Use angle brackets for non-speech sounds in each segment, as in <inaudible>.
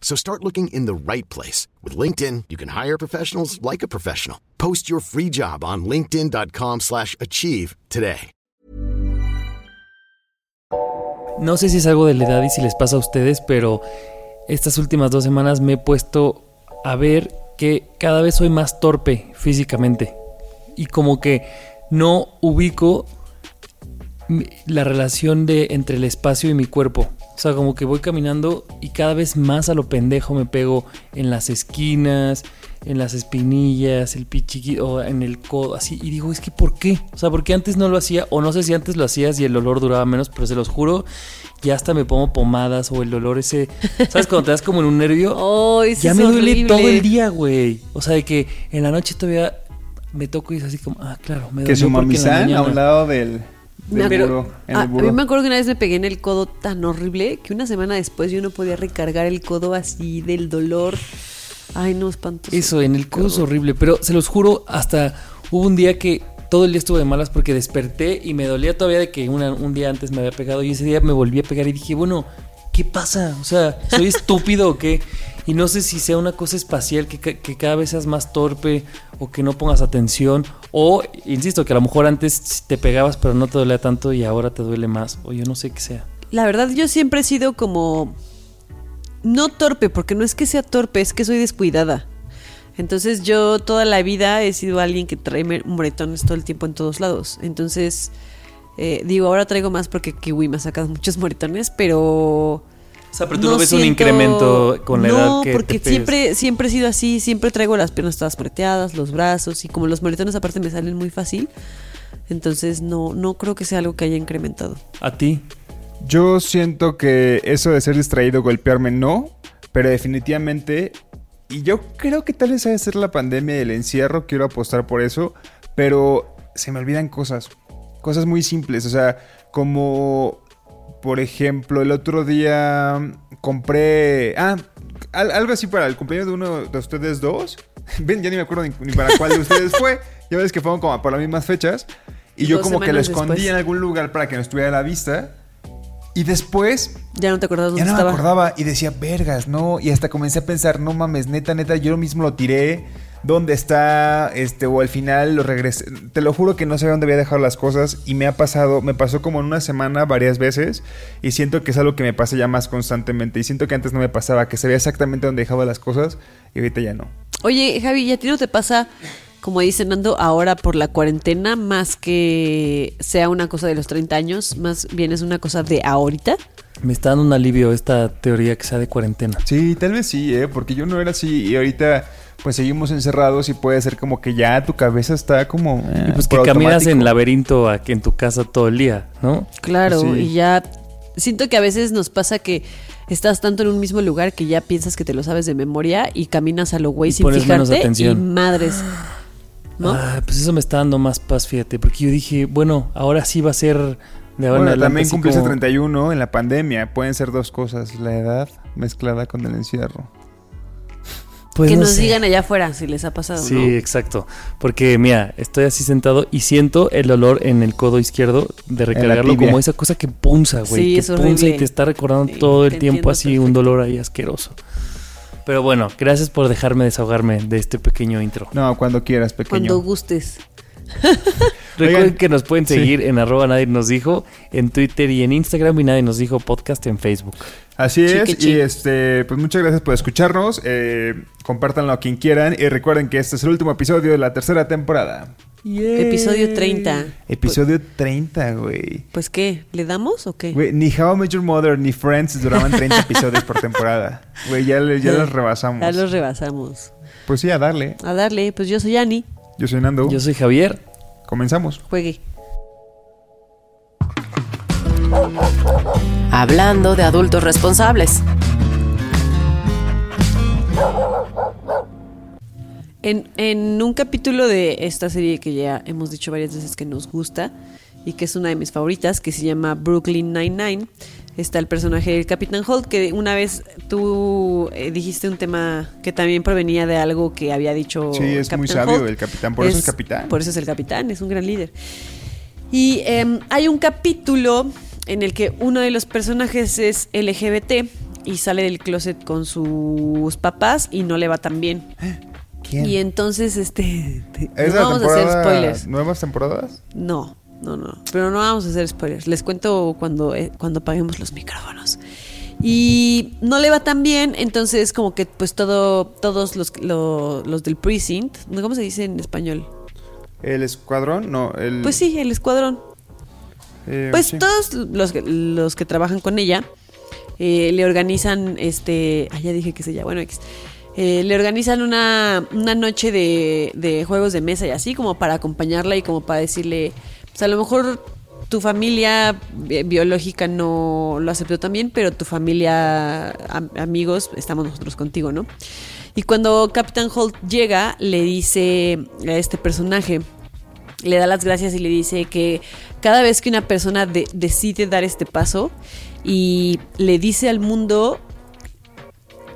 So start looking in the right place. With LinkedIn, you can hire professionals like a professional. Post your free job on linkedin.com slash achieve today. No sé si es algo de la edad y si les pasa a ustedes, pero estas últimas dos semanas me he puesto a ver que cada vez soy más torpe físicamente. Y como que no ubico la relación de entre el espacio y mi cuerpo. O sea, como que voy caminando y cada vez más a lo pendejo me pego en las esquinas, en las espinillas, el pichiquito, en el codo, así. Y digo, es que ¿por qué? O sea, porque antes no lo hacía, o no sé si antes lo hacías y el olor duraba menos, pero se los juro, ya hasta me pongo pomadas o el olor ese. ¿Sabes? Cuando te das como en un nervio. <laughs> Oh, ya me duele todo el día, güey. O sea, de que en la noche todavía me toco y es así como, ah, claro, me Que su mamizán a un lado del me a, mí me acuerdo que una vez me pegué en el codo tan horrible que una semana después yo no podía recargar el codo así del dolor. Ay, no, espantoso. Eso, en el codo es horrible, pero se los juro, hasta hubo un día que todo el día estuve de malas porque desperté y me dolía todavía de que un día antes me había pegado y ese día me volví a pegar y dije, bueno, ¿qué pasa? O sea, ¿soy <laughs> estúpido o qué? Y no sé si sea una cosa espacial, que, cada vez seas más torpe o que no pongas atención. O, insisto, que a lo mejor antes te pegabas pero no te dolía tanto y ahora te duele más. O yo no sé qué sea. La verdad yo siempre he sido como... No torpe, porque no es que sea torpe, es que soy descuidada. Entonces yo toda la vida he sido alguien que trae moretones todo el tiempo en todos lados. Entonces, eh, digo, ahora traigo más porque Kiwi me ha sacado muchos moretones, pero o sea, pero tú no, ves un incremento con la edad que No, porque siempre, siempre he sido así, siempre traigo las piernas todas preteadas, los brazos, y como los moretones aparte me salen muy fácil, entonces no, no creo que sea algo que haya incrementado. ¿A ti? Yo siento que eso de ser distraído, golpearme, no, pero definitivamente, y yo creo que tal vez haya ser la pandemia y el encierro, quiero apostar por eso, pero se me olvidan cosas, cosas muy simples, o sea, como por ejemplo, el otro día compré. Ah, algo así para el cumpleaños de uno de ustedes dos. <laughs> Ven, ya ni me acuerdo ni, para cuál de ustedes fue. Ya ves que fueron como por las mismas fechas. Y yo como que lo escondí en algún lugar para que no estuviera a la vista. Y después. Ya no te acordabas dónde ya no me acordaba. Y decía, vergas, no. Y hasta comencé a pensar, no mames, neta, neta, yo mismo lo tiré dónde está, este, o al final lo regresé. Te lo juro que no sé dónde había dejado las cosas y me ha pasado, me pasó como en una semana varias veces y siento que es algo que me pasa ya más constantemente y siento que antes no me pasaba, que sabía exactamente dónde dejaba las cosas y ahorita ya no. Oye, Javi, ¿y a ti no te pasa, como dice Nando, ahora por la cuarentena, más que sea una cosa de los 30 años, más bien es una cosa de ahorita? Me está dando un alivio esta teoría que sea de cuarentena. Sí, tal vez sí, ¿eh? porque yo no era así y ahorita pues seguimos encerrados y puede ser como que ya tu cabeza está como... Eh, y pues que caminas en laberinto aquí en tu casa todo el día, ¿no? Claro, y ya siento que a veces nos pasa que estás tanto en un mismo lugar que ya piensas que te lo sabes de memoria y caminas a lo güey sin fijarte y madres. ¿no? Ah, pues eso me está dando más paz, fíjate, porque yo dije, bueno, ahora sí va a ser de ahora bueno, también cumpliste como... 31 en la pandemia, pueden ser dos cosas, la edad mezclada con el encierro. Pues que nos digan allá afuera si les ha pasado. Sí, exacto. Porque mira, estoy así sentado y siento el olor en el codo izquierdo de recargarlo como esa cosa que punza, güey. que punza y te está recordando todo el tiempo así un dolor ahí asqueroso. Pero bueno, gracias por dejarme desahogarme de este pequeño intro. No, cuando quieras, pequeño. Cuando gustes. <laughs> Recuerden Oigan, que nos pueden sí. seguir en arroba nadie nos dijo, en Twitter y en Instagram y nadie nos dijo podcast en Facebook. Así es, Chique, y este, pues muchas gracias por escucharnos. Eh, compártanlo a quien quieran y recuerden que este es el último episodio de la tercera temporada. Episodio 30. Episodio 30, güey. Pues qué, ¿le damos o qué? Güey, ni How I Met Your Mother ni Friends duraban 30 <laughs> episodios por temporada. Güey, ya, ya los rebasamos. Ya los rebasamos. Pues sí, a darle. A darle, pues yo soy Ani. Yo soy Nando. Yo soy Javier. Comenzamos. Juegue. Hablando de adultos responsables. En, en un capítulo de esta serie que ya hemos dicho varias veces que nos gusta y que es una de mis favoritas, que se llama Brooklyn Nine-Nine, está el personaje del Capitán Holt, que una vez tú eh, dijiste un tema que también provenía de algo que había dicho Sí, es muy sabio Holt. el capitán, por eso es capitán. Por eso es el capitán, es un gran líder. Y em, hay un capítulo en el que uno de los personajes es LGBT y sale del closet con sus papás y no le va tan bien. ¿Quién? Y entonces, este. te- ¿Es no vamos a hacer temporada- spoilers. ¿Nuevas temporadas? No, no, no. Pero no vamos a hacer spoilers. Les cuento cuando, eh, cuando apaguemos los micrófonos. Y no le va tan bien, entonces como que pues todo, todos los, lo- los del precinct, ¿cómo se dice en español? ¿El escuadrón? No, el... Pues sí, el escuadrón. eh, Pues sí. todos los que, los que trabajan con ella eh, le organizan, este, ah, ya dije que se llama, bueno, X. Eh, le organizan una, una noche de, de juegos de mesa y así, como para acompañarla y como para decirle, a lo mejor tu familia bi- biológica no lo aceptó también, pero tu familia, am- amigos, estamos nosotros contigo, ¿no? Y cuando Captain Holt llega, le dice a este personaje, le da las gracias y le dice que cada vez que una persona de- decide dar este paso y le dice al mundo,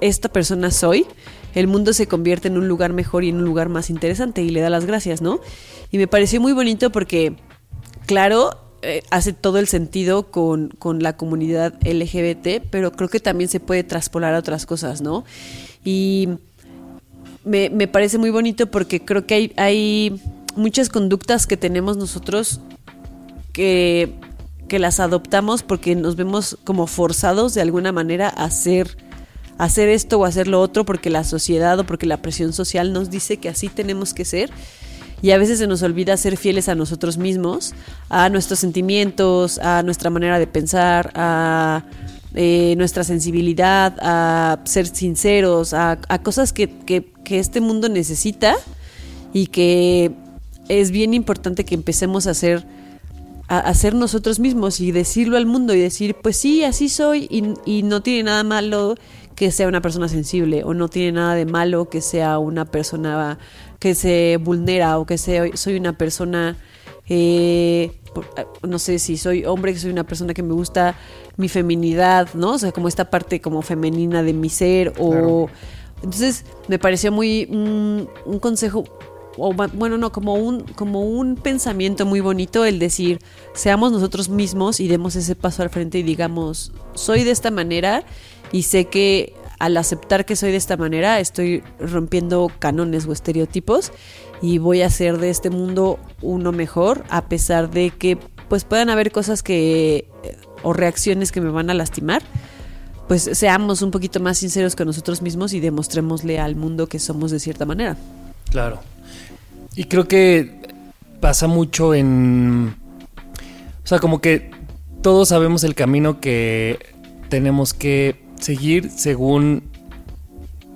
esta persona soy, el mundo se convierte en un lugar mejor y en un lugar más interesante y le da las gracias, ¿no? Y me pareció muy bonito porque, claro, eh, hace todo el sentido con, con la comunidad LGBT, pero creo que también se puede traspolar a otras cosas, ¿no? Y me, me parece muy bonito porque creo que hay, hay muchas conductas que tenemos nosotros que, que las adoptamos porque nos vemos como forzados de alguna manera a hacer, hacer esto o hacer lo otro porque la sociedad o porque la presión social nos dice que así tenemos que ser. Y a veces se nos olvida ser fieles a nosotros mismos, a nuestros sentimientos, a nuestra manera de pensar, a eh, nuestra sensibilidad, a ser sinceros, a, cosas que, que- este mundo necesita y que es bien importante que empecemos a hacer a, ser nosotros mismos y decirlo al mundo y decir, pues sí, así soy y no tiene nada malo que sea una persona sensible o no tiene nada de malo que sea una persona que se vulnera o que sea, soy una persona, eh, por- no sé si soy hombre, que soy una persona que me gusta mi feminidad, ¿no? O sea, como esta parte como femenina de mi ser o... Claro. Entonces me pareció muy un, un consejo, o bueno, no, como un, como un pensamiento muy bonito el decir, seamos nosotros mismos y demos ese paso al frente y digamos, soy de esta manera y sé que al aceptar que soy de esta manera estoy rompiendo cánones o estereotipos y voy a hacer de este mundo uno mejor a pesar de que pues puedan haber cosas que eh, o reacciones que me van a lastimar pues seamos un poquito más sinceros con nosotros mismos y demostrémosle al mundo que somos de cierta manera. Claro. Y creo que pasa mucho en... O sea, como que todos sabemos el camino que tenemos que seguir según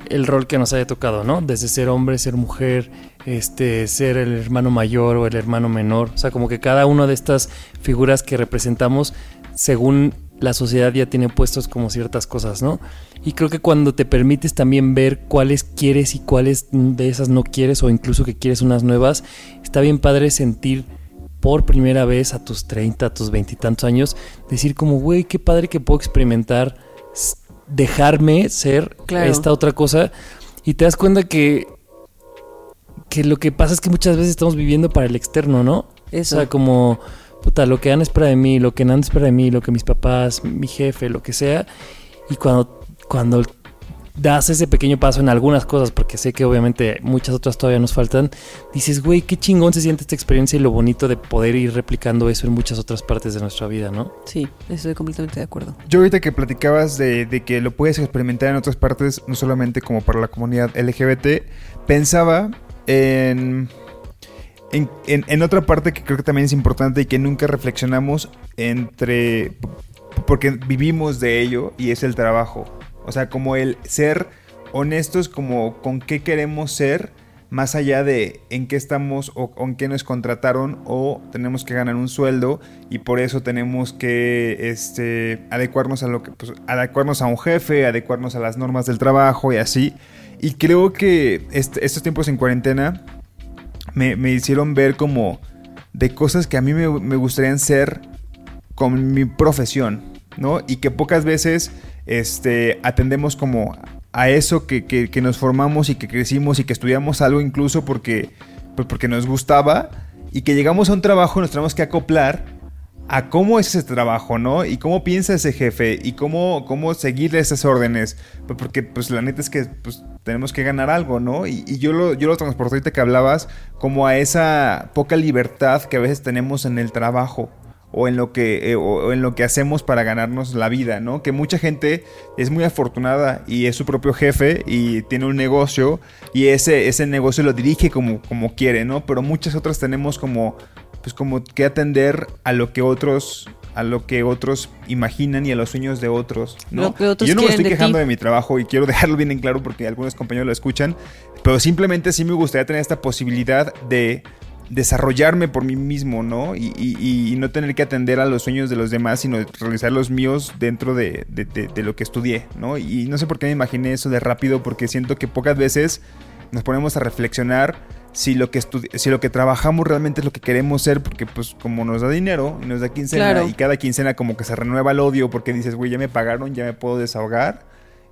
el rol que nos haya tocado, ¿no? Desde ser hombre, ser mujer, este, ser el hermano mayor o el hermano menor. O sea, como que cada una de estas figuras que representamos, según la sociedad ya tiene puestos como ciertas cosas, ¿no? Y creo que cuando te permites también ver cuáles quieres y cuáles de esas no quieres o incluso que quieres unas nuevas, está bien padre sentir por primera vez a tus 30, a tus veintitantos años, decir como, güey, qué padre que puedo experimentar, dejarme ser Claro. esta otra cosa y te das cuenta que que lo que pasa es que muchas veces estamos viviendo para el externo, ¿no? Eso. O sea, como, puta, lo que Ana espera de mí, lo que Nando espera de mí, lo que mis papás, mi jefe, lo que sea. Y cuando, cuando das ese pequeño paso en algunas cosas, porque sé que obviamente muchas otras todavía nos faltan, dices, güey, qué chingón se siente esta experiencia y lo bonito de poder ir replicando eso en muchas otras partes de nuestra vida, ¿no? Sí, estoy completamente de acuerdo. Yo ahorita que platicabas de, de que lo puedes experimentar en otras partes, no solamente como para la comunidad LGBT, pensaba en, en, en- en otra parte que creo que también es importante y que nunca reflexionamos entre... Porque vivimos de ello y es el trabajo. O sea, como el ser honestos como con qué queremos ser, más allá de en qué estamos o, o en qué nos contrataron o tenemos que ganar un sueldo y por eso tenemos que este, adecuarnos a lo que pues, adecuarnos a un jefe, adecuarnos a las normas del trabajo y así. Y creo que estos tiempos en cuarentena me, hicieron ver como de cosas que a mí me, me gustarían ser con mi profesión, ¿no? Y que pocas veces este, atendemos como a eso que, que- que nos formamos y que crecimos y que estudiamos algo incluso porque, pues porque nos gustaba y que llegamos a un trabajo y nos tenemos que acoplar a cómo es ese trabajo, ¿no? Y cómo piensa ese jefe y cómo, cómo seguir esas órdenes. Pues porque pues la neta es que pues, tenemos que ganar algo, ¿no? Y, yo, lo, yo lo transporté ahorita que hablabas como a esa poca libertad que a veces tenemos en el trabajo o en lo que eh, o- en lo que hacemos para ganarnos la vida, ¿no? Que mucha gente es muy afortunada y es su propio jefe y tiene un negocio y ese, ese negocio lo dirige como, como quiere, ¿no? Pero muchas otras tenemos como pues como que atender a lo que otros a lo que otros imaginan y a los sueños de otros, ¿no? Otros yo no me estoy de quejando ti. de mi trabajo y quiero <laughs> dejarlo bien en claro porque algunos compañeros lo escuchan, pero simplemente sí me gustaría tener esta posibilidad de desarrollarme por mí mismo, ¿no? Y, y- y no tener que atender a los sueños de los demás, sino realizar los míos dentro de, de- de- de lo que estudié, ¿no? Y no sé por qué me imaginé eso de rápido, porque siento que pocas veces nos ponemos a reflexionar si lo que si lo que trabajamos realmente es lo que queremos ser, porque pues como nos da dinero y nos da quincena Claro. y cada quincena como que se renueva el odio porque dices, güey, ya me pagaron, ya me puedo desahogar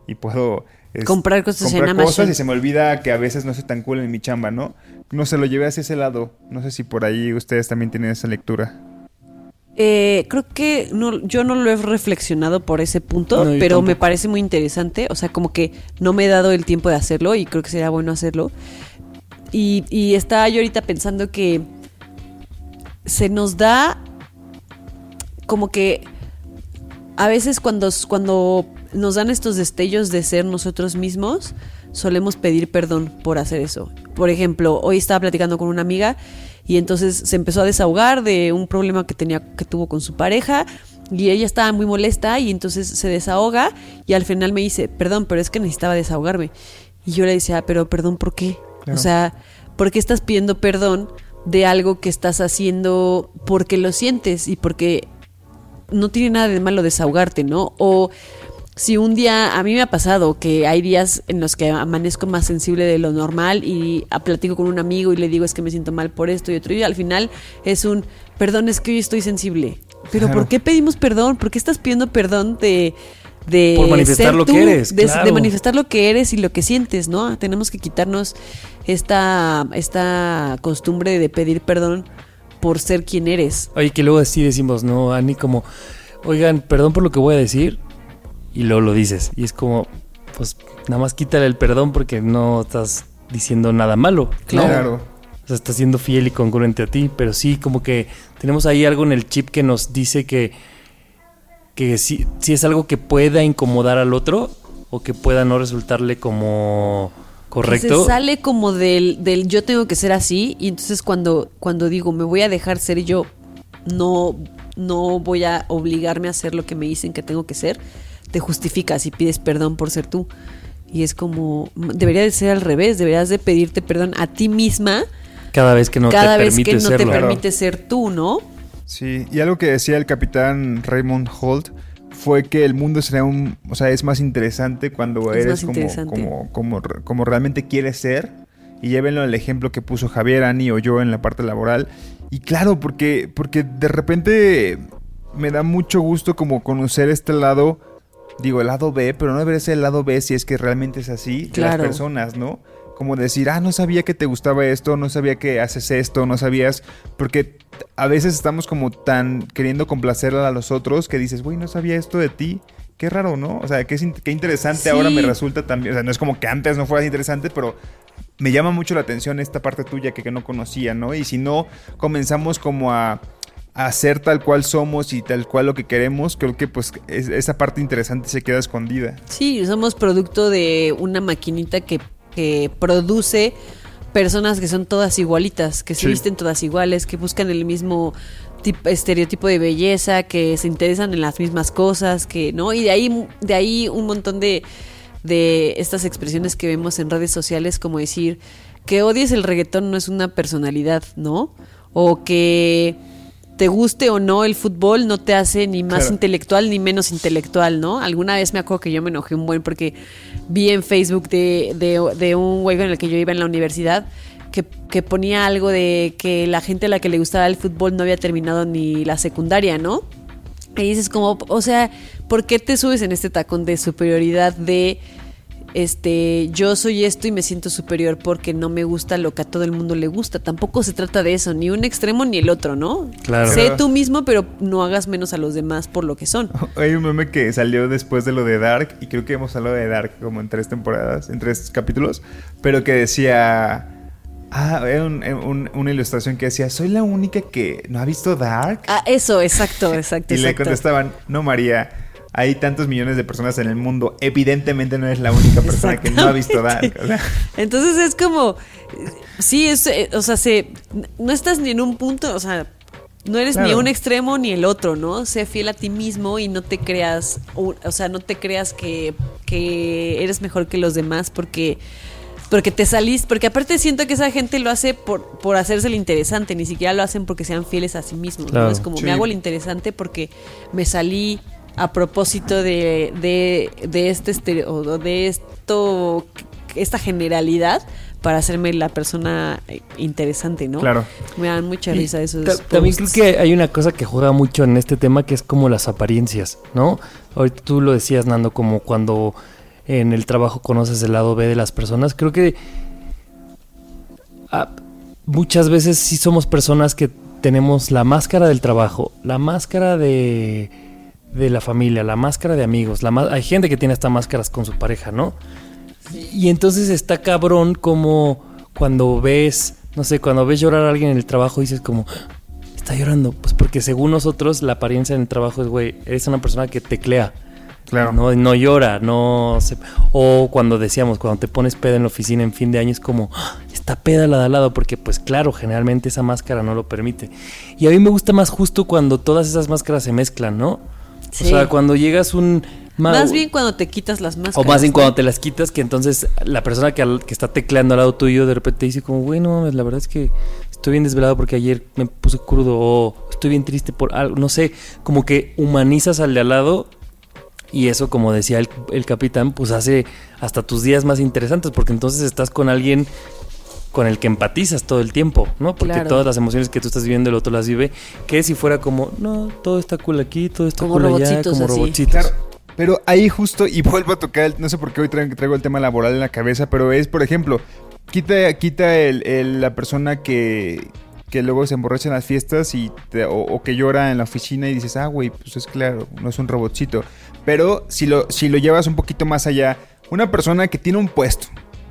y puedo es, Comprar cosas en Amazon. y se me olvida que a veces no soy tan cool en mi chamba, ¿no? No se lo llevé hacia ese lado. No sé si por ahí ustedes también tienen esa lectura. Eh, creo que no, yo no lo he reflexionado por ese punto, No, pero me parece muy interesante. O sea, como que no me he dado el tiempo de hacerlo y creo que sería bueno hacerlo. Y, y estaba yo ahorita pensando que se nos da como que a veces cuando, cuando nos dan estos destellos de ser nosotros mismos, solemos pedir perdón por hacer eso. Por ejemplo, hoy estaba platicando con una amiga y entonces se empezó a desahogar de un problema que tenía que tuvo con su pareja y ella estaba muy molesta y entonces se desahoga y al final me dice, "Perdón, pero es que necesitaba desahogarme." Y yo le decía, "Pero perdón, ¿por qué?" Claro. O sea, ¿por qué estás pidiendo perdón de algo que estás haciendo porque lo sientes y porque no tiene nada de malo desahogarte, ¿no? O si un día, a mí me ha pasado que hay días en los que amanezco más sensible de lo normal y platico con un amigo y le digo es que me siento mal por esto y otro y al final es un, perdón, es que hoy estoy sensible. Pero Claro. ¿por qué pedimos perdón? ¿Por qué estás pidiendo perdón de... de Por manifestar ser lo que tú, eres, de, claro. de manifestar lo que eres y lo que sientes, ¿no? Tenemos que quitarnos esta, esta costumbre de pedir perdón por ser quien eres. Oye, que luego así decimos, ¿no, Ani? Como, oigan, perdón por lo que voy a decir. Y luego lo dices. Y es como, pues nada más quítale el perdón porque no estás diciendo nada malo. ¿no? Claro. O sea, estás siendo fiel y congruente a ti. Pero sí, como que tenemos ahí algo en el chip que nos dice que, que sí, sí es algo que pueda incomodar al otro o que pueda no resultarle como correcto. se sale como del, del yo tengo que ser así y entonces cuando, cuando digo me voy a dejar ser yo, no, no voy a obligarme a hacer lo que me dicen que tengo que ser, te justificas y pides perdón por ser tú. Y es como, debería de ser al revés, deberías de pedirte perdón a ti misma cada vez que no cada te vez que permite no te permite ser tú, ¿no? Sí, y algo que decía el capitán Raymond Holt fue que el mundo sería un, o sea, es más interesante cuando Es eres como, interesante. como, como, como realmente quieres ser. Y llévenlo el ejemplo que puso Javier, Ani o yo en la parte laboral. Y claro, porque, porque de repente me da mucho gusto como conocer este lado, digo, el lado B, pero no debería ser el lado B si es que realmente es así de Claro. las personas, ¿no? Como decir, ah, no sabía que te gustaba esto, no sabía que haces esto, no sabías, porque a veces estamos como tan queriendo complacer a los otros que dices, güey, no sabía esto de ti. qué raro, ¿no? O sea, qué, qué interesante Sí. ahora me resulta también. O sea, no es como que antes no fuera interesante, pero me llama mucho la atención esta parte tuya que, que no conocía, ¿no? Y si no comenzamos como a, a ser tal cual somos y tal cual lo que queremos, creo que pues es- esa parte interesante se queda escondida. Sí, somos producto de una maquinita que, que produce personas que son todas igualitas, que se Sí. visten todas iguales, que buscan el mismo tip- estereotipo de belleza, que se interesan en las mismas cosas, que no y de ahí de ahí un montón de de estas expresiones que vemos en redes sociales como decir que odies el reggaetón no es una personalidad, ¿no? O que te guste o no el fútbol no te hace ni más Claro. intelectual ni menos intelectual, ¿no? Alguna vez me acuerdo que yo me enojé un buen porque vi en Facebook de, de, de un güey con el que yo iba en la universidad que, que ponía algo de que la gente a la que le gustaba el fútbol no había terminado ni la secundaria, ¿no? Y dices como, o sea, ¿por qué te subes en este tacón de superioridad de este yo soy esto y me siento superior porque no me gusta lo que a todo el mundo le gusta? Tampoco se trata de eso, ni un extremo ni el otro, ¿no? Claro. Sé tú mismo, pero no hagas menos a los demás por lo que son. <laughs> Hay un meme que salió después de lo de Dark, y creo que hemos hablado de Dark como en tres temporadas, en tres capítulos, pero que decía... Ah, era un- un- una ilustración que decía, soy la única que no ha visto Dark. Ah, eso, exacto, <laughs> exacto, y le contestaban, no María, hay tantos millones de personas en el mundo, evidentemente no eres la única persona que no ha visto Dark. O sea, <laughs> Entonces es como, sí, es, eh, o sea, se, no estás ni en un punto, o sea, no eres ni un extremo ni el otro, ¿no? Sé fiel a ti mismo y no te creas, o sea, no te creas que, que eres mejor que los demás porque porque te salís, porque aparte siento que esa gente lo hace por, por hacerse el interesante, ni siquiera lo hacen porque sean fieles a sí mismos, Claro. ¿no? Es como Sí. me hago el interesante porque me salí a propósito de, de, de este estereo- o de esto, esta generalidad para hacerme la persona eh, interesante, ¿no? Claro. Me dan mucha risa esos ta- También creo que hay una cosa que juega mucho en este tema que es como las apariencias, ¿no? Ahorita tú lo decías, Nando, como cuando en el trabajo conoces el lado B de las personas. Creo que ah, muchas veces sí somos personas que tenemos la máscara del trabajo, la máscara de, de la familia, la máscara de amigos. La hay gente que tiene estas máscaras con su pareja, ¿no? Y entonces está cabrón como cuando ves, no sé, cuando ves llorar a alguien en el trabajo dices como, "Ah, está llorando. Pues porque según nosotros la apariencia en el trabajo es, güey, eres una persona que teclea. Claro. No, no llora, no se... O cuando decíamos, cuando te pones peda en la oficina en fin de año es como, "Ah, está peda la de al lado, porque pues claro, generalmente esa máscara no lo permite. Y a mí me gusta más justo cuando todas esas máscaras se mezclan, ¿no? Sí. O sea, cuando llegas un... Más bien cuando te quitas las máscaras. o más bien ¿no? cuando te las quitas, que entonces la persona que, al- que está tecleando al lado tuyo de repente dice como, güey, no mames, la verdad es que estoy bien desvelado porque ayer me puse crudo o estoy bien triste por algo, no sé, como que humanizas al de al lado y eso, como decía el, el capitán, pues hace hasta tus días más interesantes porque entonces estás con alguien con el que empatizas todo el tiempo, ¿no? Porque Claro. todas las emociones que tú estás viviendo el otro las vive, que si fuera como, no, todo está cool aquí, todo está Como cool allá, como así. Claro. Pero ahí justo, y vuelvo a tocar, el- no sé por qué hoy traigo, traigo el tema laboral en la cabeza, pero es, por ejemplo, quita, quita el, el- la persona que, que luego se emborracha en las fiestas y te- o, o que llora en la oficina y dices, ah, güey, pues es claro, no es un robotcito. Pero si lo, si lo llevas un poquito más allá, una persona que tiene un puesto,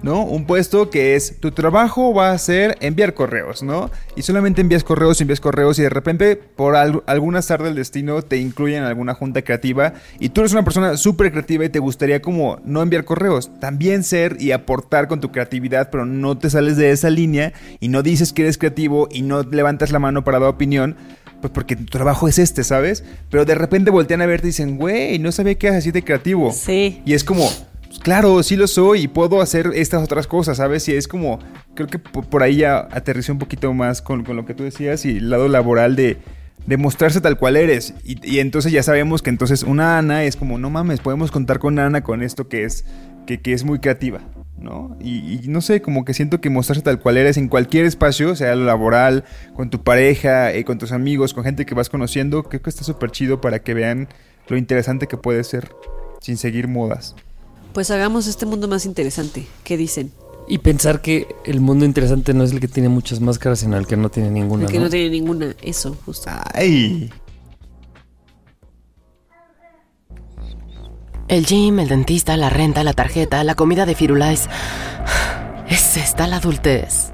¿no? Un puesto que es tu trabajo va a ser enviar correos, ¿no? Y solamente envías correos, envías correos y de repente por al- algún azar del destino te incluyen en alguna junta creativa y tú eres una persona súper creativa y te gustaría como no enviar correos, también ser y aportar con tu creatividad, pero no te sales de esa línea y no dices que eres creativo y no levantas la mano para dar opinión. Pues porque tu trabajo es este, ¿sabes? Pero de repente voltean a verte y dicen, güey, no sabía que eras así de creativo. Sí. Y es como, pues, claro, sí lo soy y puedo hacer estas otras cosas, ¿sabes? Y es como, creo que po- por ahí ya aterricé un poquito más con, con lo que tú decías y el lado laboral de, de mostrarse tal cual eres. Y, y entonces ya sabemos que entonces una Ana es como, no mames, podemos contar con Ana con esto que es, que, que es muy creativa, ¿no? Y, y no sé, como que siento que mostrarse tal cual eres en cualquier espacio, sea lo laboral, con tu pareja, eh, con tus amigos, con gente que vas conociendo, creo que está súper chido para que vean lo interesante que puede ser sin seguir modas. Pues hagamos este mundo más interesante. ¿Qué dicen? Y pensar que el mundo interesante no es el que tiene muchas máscaras, sino el que no tiene ninguna. El que ¿no? no tiene ninguna. Eso, justo. ¡Ay! El gym, el dentista, la renta, la tarjeta, la comida de Firulais. Es esta la adultez.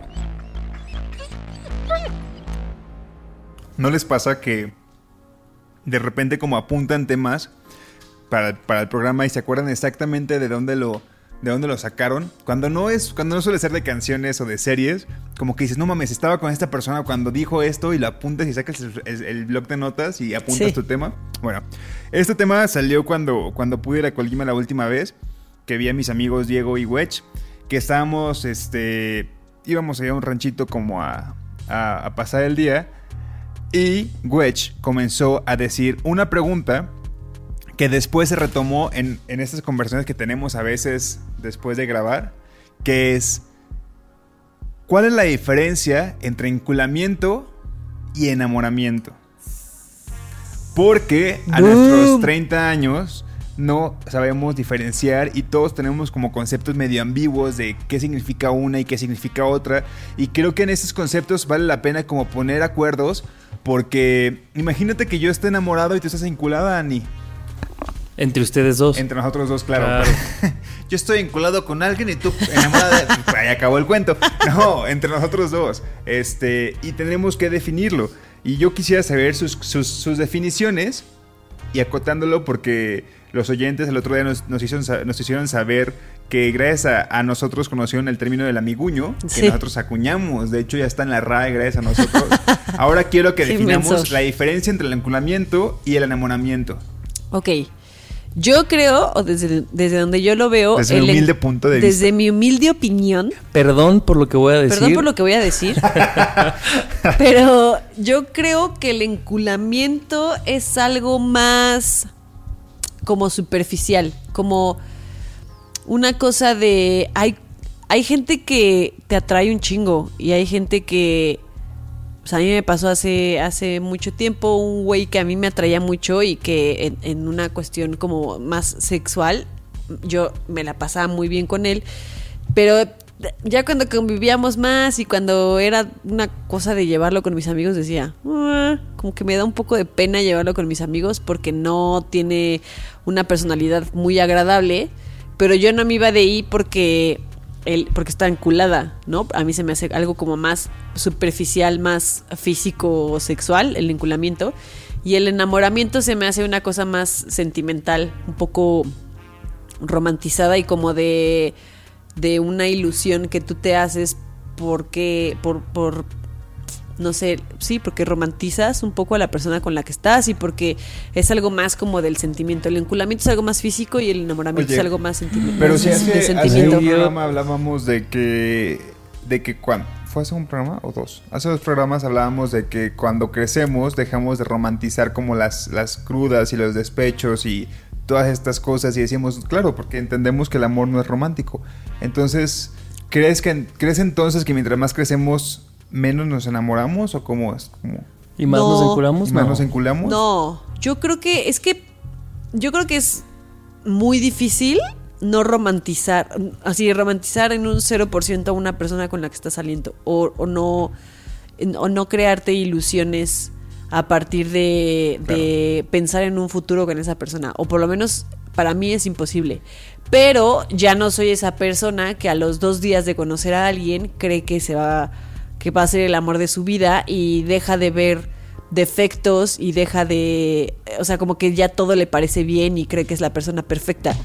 ¿No les pasa que de repente como apuntan temas para, para el programa y se acuerdan exactamente de dónde lo de dónde lo sacaron? Cuando no es cuando no suele ser de canciones o de series, como que dices, "No mames, estaba con esta persona cuando dijo esto" y lo apuntas y sacas el, el- el blog de notas y apuntas Sí. tu tema. Bueno, este tema salió cuando cuando pude ir a Colima la última vez, que vi a mis amigos Diego y Wedge, que estábamos este íbamos a ir a un ranchito como a, a- a pasar el día y Wedge comenzó a decir una pregunta que después se retomó en, en estas conversaciones que tenemos a veces después de grabar, que es, ¿cuál es la diferencia entre enculamiento y enamoramiento? Porque a nuestros 30 años no sabemos diferenciar y todos tenemos como conceptos medio ambiguos de qué significa una y qué significa otra. Y creo que en esos conceptos vale la pena como poner acuerdos porque imagínate que yo esté enamorado y tú estás vinculada, Ani. Entre ustedes dos. Entre nosotros dos, claro. Claro. <laughs> Yo estoy vinculado con alguien y tú enamorada de... Pues, Ahí acabó el cuento. No, entre nosotros dos. Este, y tenemos que definirlo. Y yo quisiera saber sus, sus- sus definiciones y acotándolo porque los oyentes el otro día nos, nos hicieron, nos hicieron saber que gracias a, a nosotros conocieron el término del amiguño, que Sí. nosotros acuñamos. De hecho, ya está en la RAE gracias a nosotros. <laughs> Ahora quiero que definamos la diferencia entre el enculamiento y el enamoramiento. Ok. Yo creo, o desde, desde donde yo lo veo. Desde mi el humilde punto de Desde vista. mi humilde opinión. Perdón por lo que voy a decir. Perdón por lo que voy a decir. <laughs> pero yo creo que el enculamiento es algo más como superficial. Como una cosa de. Hay, hay gente que te atrae un chingo. Y hay gente que. Sea, a mí me pasó hace, hace mucho tiempo un güey que a mí me atraía mucho y que en, en una cuestión como más sexual, yo me la pasaba muy bien con él. Pero ya cuando convivíamos más y cuando era una cosa de llevarlo con mis amigos, decía, "Ah", como que me da un poco de pena llevarlo con mis amigos porque no tiene una personalidad muy agradable. Pero yo no me iba de ahí porque él, porque está enculada, ¿no? A mí se me hace algo como más superficial, más físico sexual, el enculamiento. Y el enamoramiento se me hace una cosa más sentimental, un poco romantizada y como de, de una ilusión que tú te haces porque, por, por, no sé, sí, porque romantizas un poco a la persona con la que estás y porque es algo más como del sentimiento. El enculamiento es algo más físico y el enamoramiento Oye, es algo más sentimi- Pero si hace, de hace sentimiento. un programa hablábamos de que, de que cuando, ¿fue hace un programa o dos? Hace dos programas hablábamos de que cuando crecemos dejamos de romantizar como las, las crudas y los despechos y todas estas cosas y decimos, claro, porque entendemos que el amor no es romántico. Entonces, ¿crees, que, ¿crees entonces que mientras más crecemos menos nos enamoramos o cómo es? ¿Cómo ¿Y más No. nos enculamos? más No. nos enculamos? No, yo creo que es que yo creo que es muy difícil no romantizar, así romantizar en un 0% a una persona con la que estás saliendo o, o no o no crearte ilusiones a partir de, de pensar en un futuro con esa persona o por lo menos para mí es imposible. Pero ya no soy esa persona que a los dos días de conocer a alguien cree que se va que va a ser el amor de su vida y deja de ver defectos y deja de, o sea, como que ya todo le parece bien y cree que es la persona perfecta.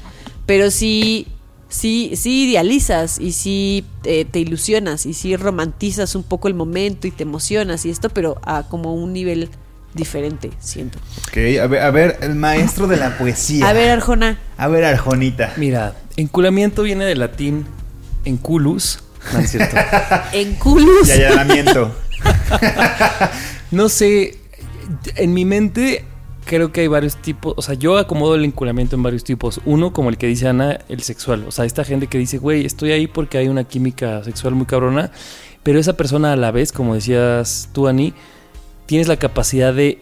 Pero sí, sí, sí idealizas y sí eh, te ilusionas y sí romantizas un poco el momento y te emocionas y esto, pero a como un nivel diferente, siento. Ok, a ver, a ver, el maestro de la poesía. A ver, Arjona. A ver, Arjonita. Mira, enculamiento viene del latín enculus. <laughs> No es cierto. En culus. Y allanamiento. <laughs> No sé, en mi mente creo que hay varios tipos, o sea, yo acomodo el enculamiento en varios tipos. Uno, como el que dice Ana, el sexual. O sea, esta gente que dice, güey, estoy ahí porque hay una química sexual muy cabrona, pero esa persona a la vez, como decías tú, Ani, tienes la capacidad de,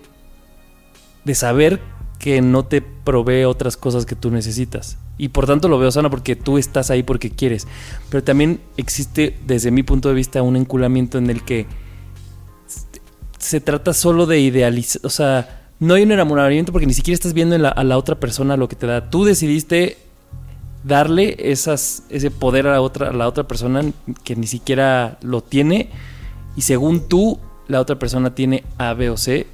de saber que no te provee otras cosas que tú necesitas. Y por tanto lo veo sana porque tú estás ahí porque quieres. Pero también existe, desde mi punto de vista, un enculamiento en el que se trata solo de idealizar, o sea, no hay un enamoramiento porque ni siquiera estás viendo a la otra persona lo que te da. Tú decidiste darle esas, ese poder a la, otra, a la otra persona que ni siquiera lo tiene y según tú, la otra persona tiene A, B o C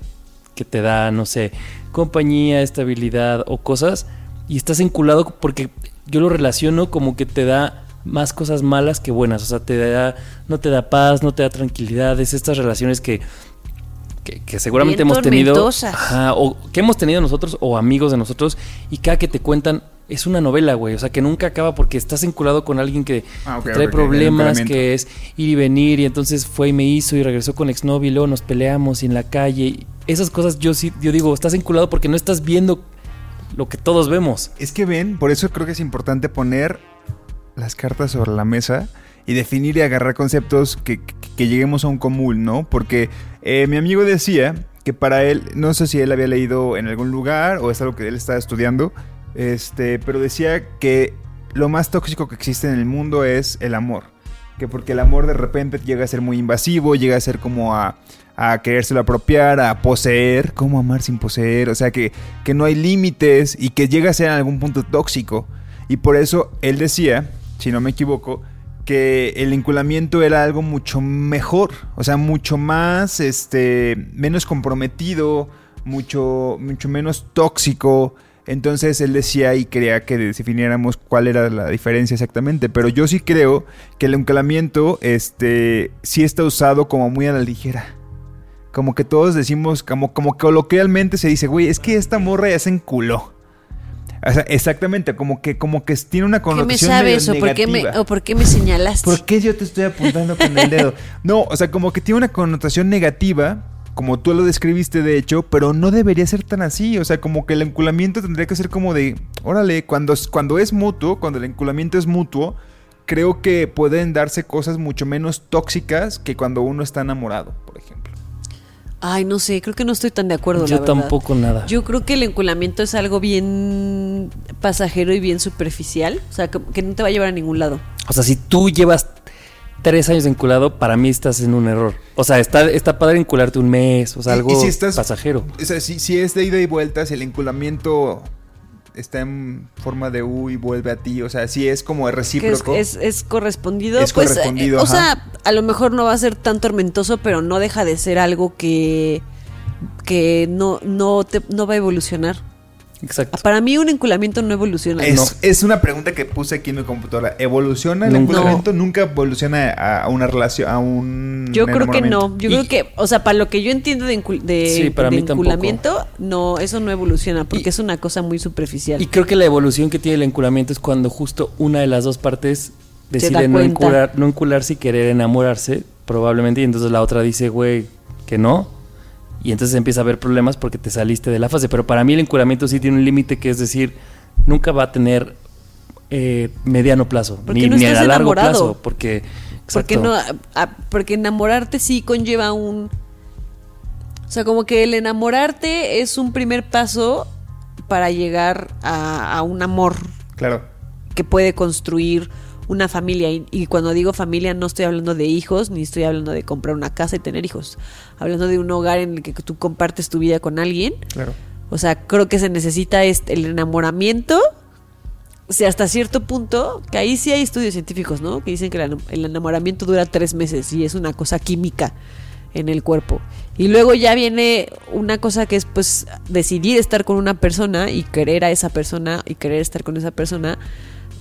que te da, no sé, compañía, estabilidad o cosas y estás enculado porque yo lo relaciono como que te da más cosas malas que buenas, o sea, te da, no te da paz, no te da tranquilidad, es estas relaciones que, que, que seguramente Bien hemos tenido, ajá, o que hemos tenido nosotros o amigos de nosotros y cada que te cuentan es una novela, güey, o sea, que nunca acaba porque estás enculado con alguien que Ah, trae problemas, que es ir y venir y entonces fue y me hizo y regresó con exnovio y luego nos peleamos y en la calle. y Esas cosas yo sí, yo digo, estás enculado porque no estás viendo lo que todos vemos. Es que ven, por eso creo que es importante poner las cartas sobre la mesa y definir y agarrar conceptos que, que- que lleguemos a un común, ¿no? Porque eh, mi amigo decía que para él, no sé si él había leído en algún lugar o es algo que él estaba estudiando, este, pero decía que lo más tóxico que existe en el mundo es el amor. Que porque el amor de repente llega a ser muy invasivo, llega a ser como a, a querérselo apropiar, a poseer. ¿Cómo amar sin poseer? O sea, que, que no hay límites y que llega a ser en algún punto tóxico. Y por eso él decía, si no me equivoco, que el vinculamiento era algo mucho mejor, o sea, mucho más, este, menos comprometido, mucho, mucho menos tóxico. Entonces él decía y quería que definiéramos cuál era la diferencia exactamente, pero yo sí creo que el enculamiento, este, sí está usado como muy a la ligera. Como que todos decimos, como, como coloquialmente se dice, güey, es que esta morra ya se enculó. O sea, exactamente, como que, como que tiene una ¿Qué me connotación sabes o por, qué me, negativa. o por qué me señalaste? ¿Por qué yo te estoy apuntando con el dedo? <laughs> No, o sea, como que tiene una connotación negativa, como tú lo describiste de hecho, pero no debería ser tan así. O sea, como que el enculamiento tendría que ser como de, órale, cuando, es- cuando es mutuo, cuando el enculamiento es mutuo, creo que pueden darse cosas mucho menos tóxicas que cuando uno está enamorado, por ejemplo. Ay, no sé, creo que no estoy tan de acuerdo. Yo la verdad. tampoco nada. Yo creo que el enculamiento es algo bien pasajero y bien superficial. O sea, que, que no te va a llevar a ningún lado. O sea, si tú llevas tres años enculado, para mí estás en un error. O sea, está, está padre encularte un mes, o sea, algo y si estás- pasajero. O sea, si, si es de ida y vuelta, si el enculamiento está en forma de U y vuelve a ti, o sea, si es como es, recíproco. es, es correspondido. Es pues, correspondido, eh, o sea, a lo mejor no va a ser tan tormentoso, pero no deja de ser algo que, que no, no, te, no va a evolucionar. Exacto. Para mí un enculamiento no evoluciona. Es, No. es una pregunta que puse aquí en mi computadora. ¿Evoluciona el Nunca. enculamiento? Nunca evoluciona a, a una relación, a un Yo creo que no. Yo Y- creo que, o sea, para lo que yo entiendo de, encul- de, Sí, para de mí tampoco. enculamiento, no, eso no evoluciona porque Y- es una cosa muy superficial. Y creo que la evolución que tiene el enculamiento es cuando justo una de las dos partes decide no, encular, no encularse y querer enamorarse, probablemente, y entonces la otra dice, güey, que no. Y entonces empieza a haber problemas porque te saliste de la fase. Pero para mí el enculamiento sí tiene un límite que es decir, nunca va a tener eh, mediano plazo, Porque ni, no ni a estás largo enamorado. plazo. Porque, Porque no, porque enamorarte sí conlleva un, o sea, como que el enamorarte es un primer paso para llegar a, a un amor Claro. que puede construir una familia. Y, y cuando digo familia no estoy hablando de hijos, ni estoy hablando de comprar una casa y tener hijos. Hablando de un hogar en el que tú compartes tu vida con alguien. Claro. O sea, creo que se necesita este, el enamoramiento. O sea, hasta cierto punto, que ahí sí hay estudios científicos, ¿no? Que dicen que el, el enamoramiento dura tres meses y es una cosa química en el cuerpo. Y luego ya viene una cosa que es pues decidir estar con una persona y querer a esa persona y querer estar con esa persona.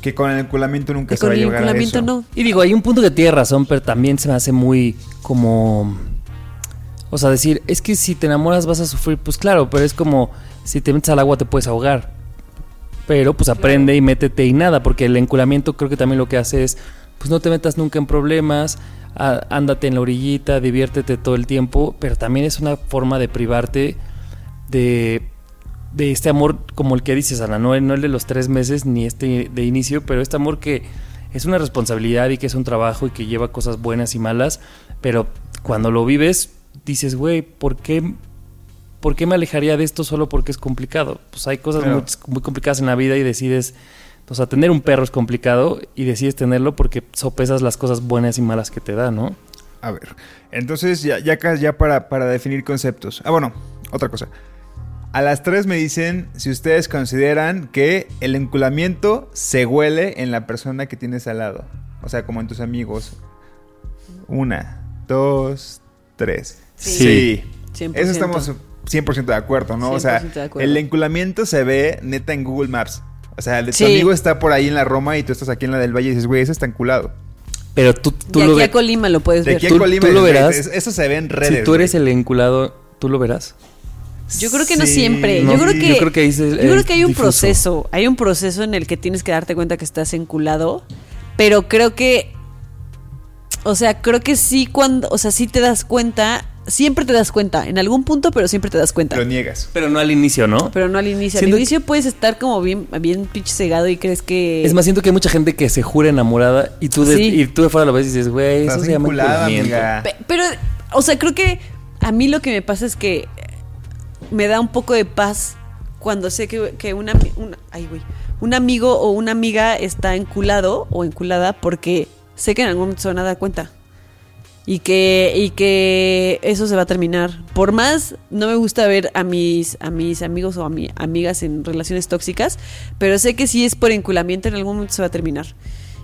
Que con el enculamiento nunca Y se va con a el llegar a eso. no. Y digo, hay un punto que tiene razón, pero también se me hace muy como... O sea, decir, es que si te enamoras vas a sufrir, pues claro, pero es como si te metes al agua te puedes ahogar. Pero pues aprende y métete y nada, porque el enculamiento creo que también lo que hace es, pues no te metas nunca en problemas, á- ándate en la orillita, diviértete todo el tiempo, pero también es una forma de privarte de, de este amor como el que dices, Ana, no, no el de los tres meses ni este de inicio, pero este amor que es una responsabilidad y que es un trabajo y que lleva cosas buenas y malas, pero cuando lo vives dices, güey, ¿por qué, ¿por qué me alejaría de esto solo porque es complicado? Pues hay cosas muy, muy complicadas en la vida y decides, o sea, tener un perro es complicado y decides tenerlo porque sopesas las cosas buenas y malas que te da, ¿no? A ver, entonces ya, ya, ya para, para definir conceptos. Ah, bueno, otra cosa. A las 3 me dicen si ustedes consideran que el enculamiento se huele en la persona que tienes al lado. O sea, como en tus amigos. Una, dos, tres. Sí. Sí. 100%. Eso estamos 100% de acuerdo, ¿no? O sea, 100% de acuerdo. el enculamiento se ve neta en Google Maps. O sea, el de tu Sí. amigo está por ahí en la Roma y tú estás aquí en la del Valle y dices, güey, ese está enculado. Pero tú, tú de lo aquí a. Colima lo puedes De ver. aquí a Tú- Colima, tú lo verás. es- Eso se ve en redes. Si tú eres güey. el enculado, ¿tú lo verás? Yo creo que no siempre. no, yo creo que, yo creo que yo creo que hay un difuso. proceso. Hay un proceso en el que tienes que darte cuenta que estás enculado. Pero creo que. O sea, creo que sí cuando. O sea, sí te das cuenta. Siempre te das cuenta. En algún punto, pero siempre te das cuenta. Lo niegas. Pero no al inicio, ¿no? Pero no al inicio. Al Siento que- inicio puedes estar como bien, bien pinche cegado y crees que. Es más, siento que hay mucha gente que se jura enamorada y tú de, Sí. y tú de fuera lo ves y dices, güey, eso se llama Pero, o sea, creo que a mí lo que me pasa es que me da un poco de paz cuando sé que, que una, ay, un amigo o una amiga está enculado o enculada porque sé que en algún momento se van a dar cuenta. Y que, y que eso se va a terminar. Por más, no me gusta ver a mis, a mis amigos o a mi, amigas en relaciones tóxicas, pero sé que si es por enculamiento, en algún momento se va a terminar.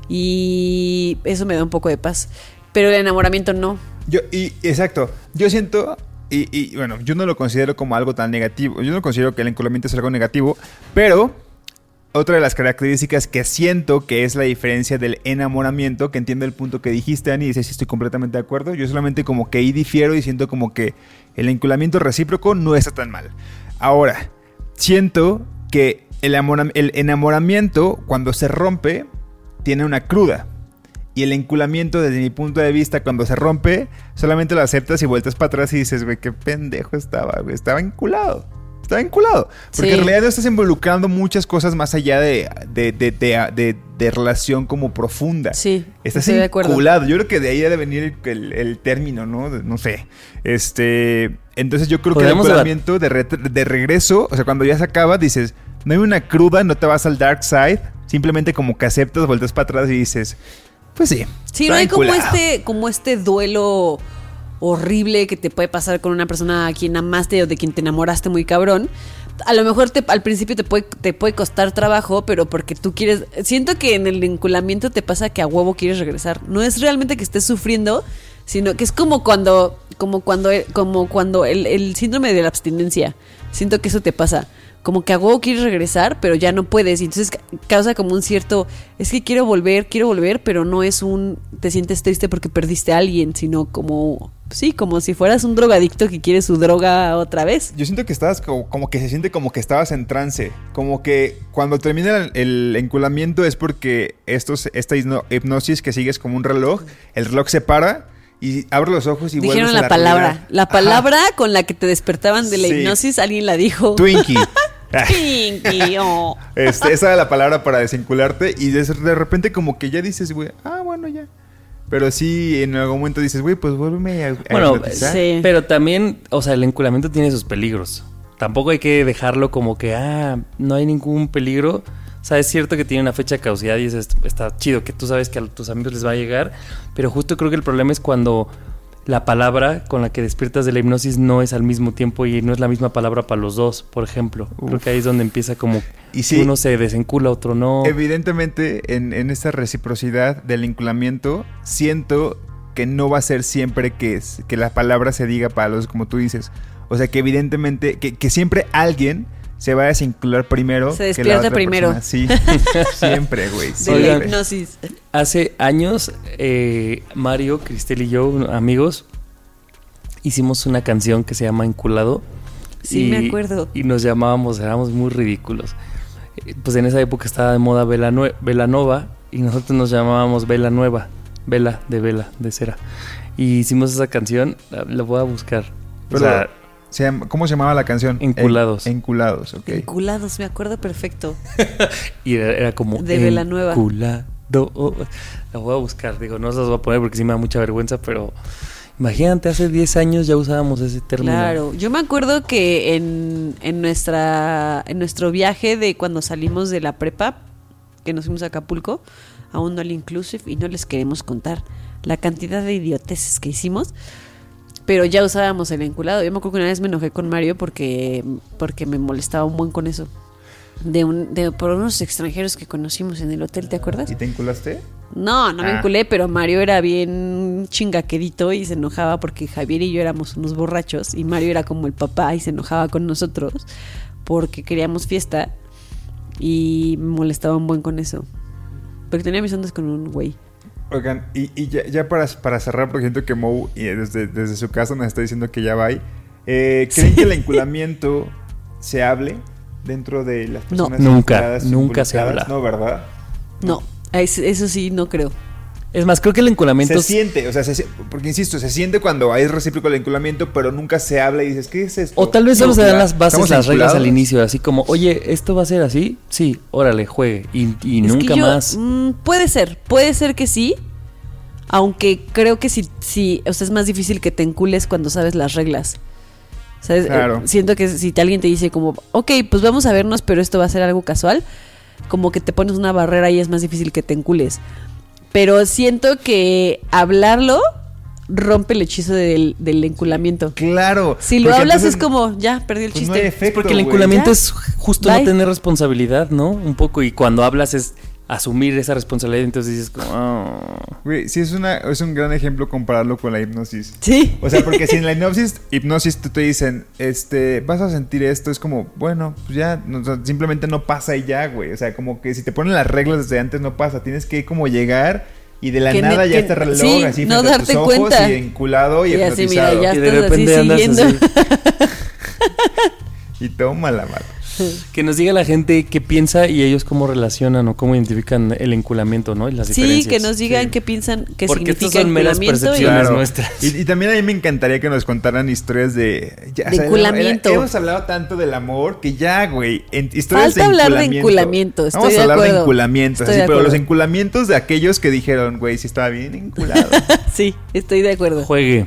Y eso me da un poco de paz. Pero el enamoramiento no. Yo, y exacto, yo siento, y, bueno, yo no lo considero como algo tan negativo, yo no considero que el enculamiento es algo negativo, pero otra de las características que siento que es la diferencia del enamoramiento, que entiendo el punto que dijiste, Ani, y dices, sí, estoy completamente de acuerdo, yo solamente como que ahí difiero y siento como que el enculamiento recíproco no está tan mal. Ahora, siento que el, el enamoramiento, cuando se rompe, tiene una cruda. Y el enculamiento, desde mi punto de vista, cuando se rompe, solamente lo aceptas y vueltas para atrás y dices, güey, qué pendejo estaba, güey. Estaba enculado. Estaba enculado. Porque Sí. en realidad no estás involucrando muchas cosas más allá de, de, de, de- de- de relación como profunda. Sí, Estás estoy de acuerdo. enculado. Yo creo que de ahí debe venir el, el- el término, ¿no? No sé. Este. Entonces yo creo que el enculamiento de, re- de regreso, o sea, cuando ya se acaba, dices, no hay una cruda, no te vas al dark side. Simplemente como que aceptas, vueltas para atrás y dices, pues sí. Sí, no hay como enculado". este, como este duelo horrible que te puede pasar con una persona a quien amaste o de quien te enamoraste muy cabrón. A lo mejor te- al principio te puede, te puede costar trabajo, pero porque tú quieres... Siento que en el vinculamiento te pasa que a huevo quieres regresar. No es realmente que estés sufriendo, sino que es como cuando, como cuando, como cuando el, el síndrome de la abstinencia. Siento que eso te pasa. Como que a huevo quieres regresar, pero ya no puedes. Y entonces ca- causa como un cierto. Es que quiero volver, quiero volver, pero no es un. Te sientes triste porque perdiste a alguien, sino como. Sí, como si fueras un drogadicto que quiere su droga otra vez. Yo siento que estabas como, como que se siente como que estabas en trance. Como que cuando termina el, el enculamiento es porque estos, esta hipno- hipnosis que sigues como un reloj, el reloj se para y abre los ojos y Dijeron vuelves a la, palabra. realidad. La Ajá. palabra con la que te despertaban de la Sí. hipnosis, alguien la dijo. Twinkie. <laughs> Pinky, <laughs> oh. Este, esa era la palabra para desincularte y de, de repente como que ya dices, güey, ah, bueno, ya. Pero sí, en algún momento dices, güey, pues vuélveme a, a Bueno, hipnotizar. sí. Pero también, o sea, el enculamiento tiene sus peligros. Tampoco hay que dejarlo como que, ah, no hay ningún peligro. O sea, es cierto que tiene una fecha de caducidad y es- está chido, que tú sabes que a tus amigos les va a llegar. Pero justo creo que el problema es cuando la palabra con la que despiertas de la hipnosis no es al mismo tiempo y no es la misma palabra para los dos, por ejemplo. Creo que ahí es donde empieza como Y sí. uno se desencula, otro no. Evidentemente, en, en esta reciprocidad del enculamiento, siento que no va a ser siempre que, es- que la palabra se diga para los, como tú dices. O sea, que evidentemente, que, que siempre alguien se va a desincular primero. Se que la despierta otra primero. persona. Sí, <laughs> siempre, güey. De la hipnosis. Hace años, eh, Mario, Cristel y yo, amigos, hicimos una canción que se llama Enculado. Sí, me acuerdo. Y nos llamábamos, éramos muy ridículos. Eh, Pues en esa época estaba de moda Vela, Nue- Vela Nova y nosotros nos llamábamos Vela Nueva. Vela, de vela, de cera. Y hicimos esa canción, la, la voy a buscar. O sea, se llama- ¿Cómo se llamaba la canción? Enculados. En- enculados, ok. Enculados, me acuerdo perfecto. <laughs> y era, era como... De Vela Nueva. Enculado. La voy a buscar, digo, no se las voy a poner porque sí me da mucha vergüenza, pero... Imagínate, hace 10 años ya usábamos ese término. Claro, yo me acuerdo que en, en nuestra en nuestro viaje de cuando salimos de la prepa, que nos fuimos a Acapulco, a un all inclusive y no les queremos contar la cantidad de idioteces que hicimos. Pero ya usábamos el enculado. Yo me acuerdo que una vez me enojé con Mario porque, porque me molestaba un buen con eso. De un, de, por unos extranjeros que conocimos en el hotel, ¿te acuerdas? ¿Y te enculaste? No, no me Ah. enculé, pero Mario era bien chingaquedito y se enojaba porque Javier y yo éramos unos borrachos y Mario era como el papá y se enojaba con nosotros porque queríamos fiesta y me molestaba un buen con eso. Porque tenía mis ondas con un güey. Oigan, y, y ya, ya para, para cerrar, porque siento que Mou y desde, desde su casa nos está diciendo que ya va ahí. Eh, ¿Creen que el enculamiento se hable dentro de las No. personas Nunca, vinculadas, nunca se habla. No, ¿verdad? No, es- eso sí, no creo. Es más, creo que el enculamiento... Se siente, o sea, se porque insisto, se siente cuando hay recíproco el enculamiento, pero nunca se habla y dices, ¿qué es esto? O tal vez solo No, se dan las bases, ¿estamos las reglas al inicio, así como, oye, ¿esto va a ser así? Sí, órale, juegue. Y, y Es que nunca yo- más. mm, puede ser, puede ser que sí. Aunque creo que sí, sí, o sea, es más difícil que te encules cuando sabes las reglas. ¿Sabes? Claro. Eh, siento que si te- alguien te dice como, ok, pues vamos a vernos, pero esto va a ser algo casual, como que te pones una barrera y es más difícil que te encules. Pero siento que hablarlo rompe el hechizo del, del enculamiento. Claro. Si lo hablas entonces, es como, ya, perdí el pues, chiste. no hay efecto, Porque el enculamiento es justo Bye. no tener responsabilidad, ¿no? Un poco. Y cuando hablas es asumir esa responsabilidad, entonces dices como... "Ah". Güey, sí es, una, es un gran ejemplo compararlo con la hipnosis. Sí. O sea, porque si en la hipnosis, hipnosis te, te dicen, este, vas a sentir esto, es como, bueno, pues ya, no, o sea, simplemente no pasa y ya, güey. O sea, como que si te ponen las reglas desde antes no pasa, tienes que como llegar y de la Que ne- nada ya que- está el reloj sí, así no frente a tus ojos cuenta. y enculado y, Y así, mira, hipnotizado. ya y de así repente andas siguiendo. así. <laughs> Y toma la mano. <laughs> Que nos diga la gente qué piensa y ellos cómo relacionan o cómo identifican el enculamiento, ¿no? Y las Sí, diferencias. que nos digan Sí. qué piensan, qué Porque significa son meras enculamiento y- percepciones. Claro. nuestras. Y, y también a mí me encantaría que nos contaran historias de... ya, De enculamiento. era- hemos hablado tanto del amor que ya, güey. en- historias Falta de hablar de enculamiento. estoy Vamos de a hablar de enculamientos. Estoy así, de pero los enculamientos de aquellos que dijeron, güey, sí estaba bien enculado. <laughs> Sí, estoy de acuerdo. Juegue.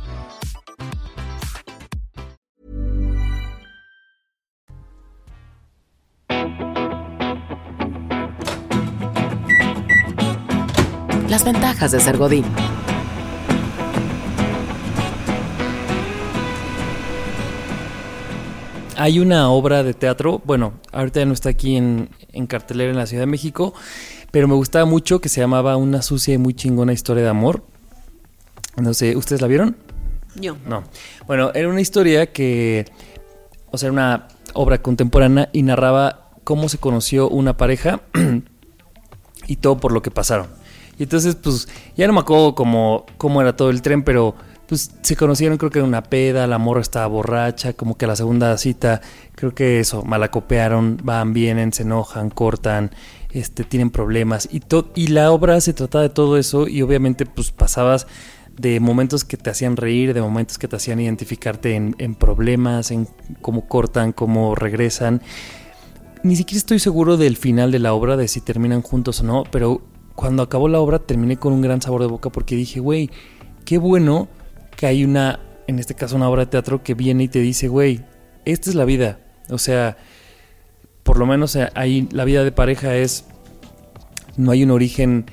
Las ventajas de ser Godín. Hay una obra de teatro, bueno, ahorita ya no está aquí en, en cartelera en la Ciudad de México, pero me gustaba mucho que se llamaba Una sucia y muy chingona historia de amor. No sé, ¿ustedes la vieron? Yo. No. Bueno, era una historia que, o sea, era una obra contemporánea y narraba cómo se conoció una pareja <clears throat> y todo por lo que pasaron. Y entonces, pues, ya no me acuerdo cómo, cómo era todo el tren, pero pues se conocieron creo que en una peda, la morra estaba borracha, como que a la segunda cita, creo que eso, malacopearon, van, vienen, se enojan, cortan, este, tienen problemas. Y, y la obra se trataba de todo eso y obviamente pues pasabas de momentos que te hacían reír, de momentos que te hacían identificarte en, en problemas, en cómo cortan, cómo regresan. Ni siquiera estoy seguro del final de la obra, de si terminan juntos o no, pero cuando acabó la obra terminé con un gran sabor de boca porque dije, güey, qué bueno que hay una, en este caso una obra de teatro que viene y te dice, güey, esta es la vida. O sea, por lo menos eh, ahí la vida de pareja es, no hay un origen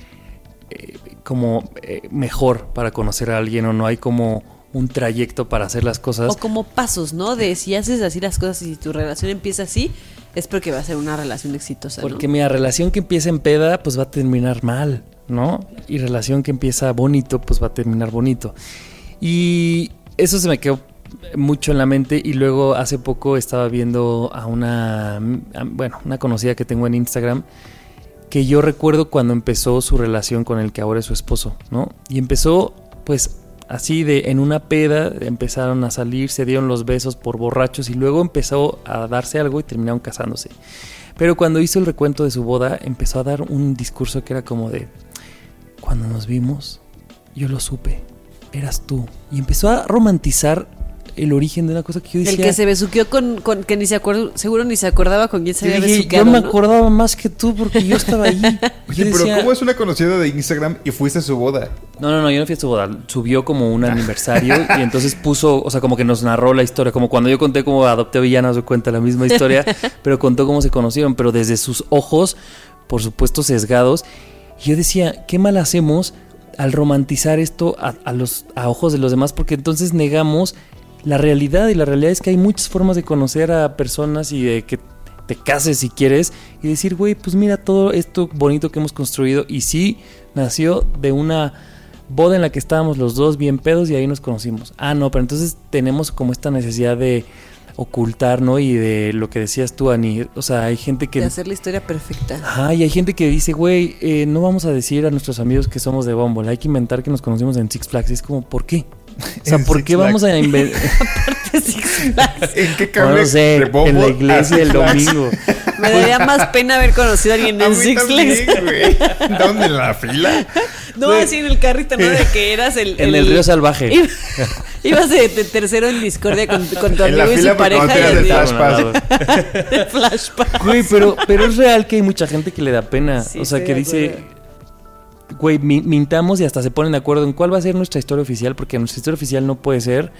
eh, como eh, mejor para conocer a alguien o no hay como un trayecto para hacer las cosas. O como pasos, ¿no? De si haces así las cosas y si tu relación empieza así, es porque va a ser una relación exitosa. ¿no? Porque mi relación que empieza en peda, pues va a terminar mal, ¿no? Y relación que empieza bonito, pues va a terminar bonito. Y eso se me quedó mucho en la mente y luego hace poco estaba viendo a una, a- bueno, una conocida que tengo en Instagram que yo recuerdo cuando empezó su relación con el que ahora es su esposo, ¿no? Y empezó pues así de en una peda, empezaron a salir, se dieron los besos por borrachos y luego empezó a darse algo y terminaron casándose. Pero cuando hizo el recuento de su boda, empezó a dar un discurso que era como de, cuando nos vimos, yo lo supe. eras tú. Y empezó a romantizar el origen de una cosa que yo decía. El que se besuqueó con, con que ni se acuerda, seguro ni se acordaba con quién se había besuqueado. yo me ¿no? acordaba más que tú porque yo estaba ahí. <laughs> Oye, pero decía- ¿cómo es una conocida de Instagram y fuiste a su boda? No, no, no, yo no fui a su boda. Subió como un aniversario y <laughs> entonces puso, o sea, como que nos narró la historia. Como cuando yo conté cómo adopté a Villana, se cuenta la misma historia, <laughs> pero contó cómo se conocieron, pero desde sus ojos, por supuesto, sesgados. Y yo decía, qué mal hacemos al romantizar esto a, a los, a ojos de los demás, porque entonces negamos la realidad. Y la realidad es que hay muchas formas de conocer a personas y de que te cases si quieres y decir, güey, pues mira todo esto bonito que hemos construido. Y sí, nació de una boda en la que estábamos los dos bien pedos y ahí nos conocimos. Ah, no, pero entonces tenemos como esta necesidad de ocultar, ¿no? Y de lo que decías tú, Ani. O sea, hay gente que... De hacer la historia perfecta. Ajá, y hay gente que dice, güey, eh, no vamos a decir a nuestros amigos que somos de Bumble, hay que inventar que nos conocimos en Six Flags. Y es como, ¿por qué? O sea, ¿por qué vamos a <laughs> Flags. inventar? ¿En qué No cambia lo sé, de en la a iglesia el domingo. Me daría más pena haber conocido a alguien A en mí Six Flags. güey. ¿Dónde? ¿En la fila? No, así en el carrito, ¿no? De que eras el... En el río salvaje. <laughs> Iba- Ibas de, de tercero en discordia con, con tu En la amigo y su pareja. no el así, flash <laughs> flashback. Güey, pero, pero es real que hay mucha gente que le da pena. Sí, o sea, que de dice, acuerdo. Güey, mi- mintamos y hasta se ponen de acuerdo en cuál va a ser nuestra historia oficial, porque nuestra historia oficial no puede ser,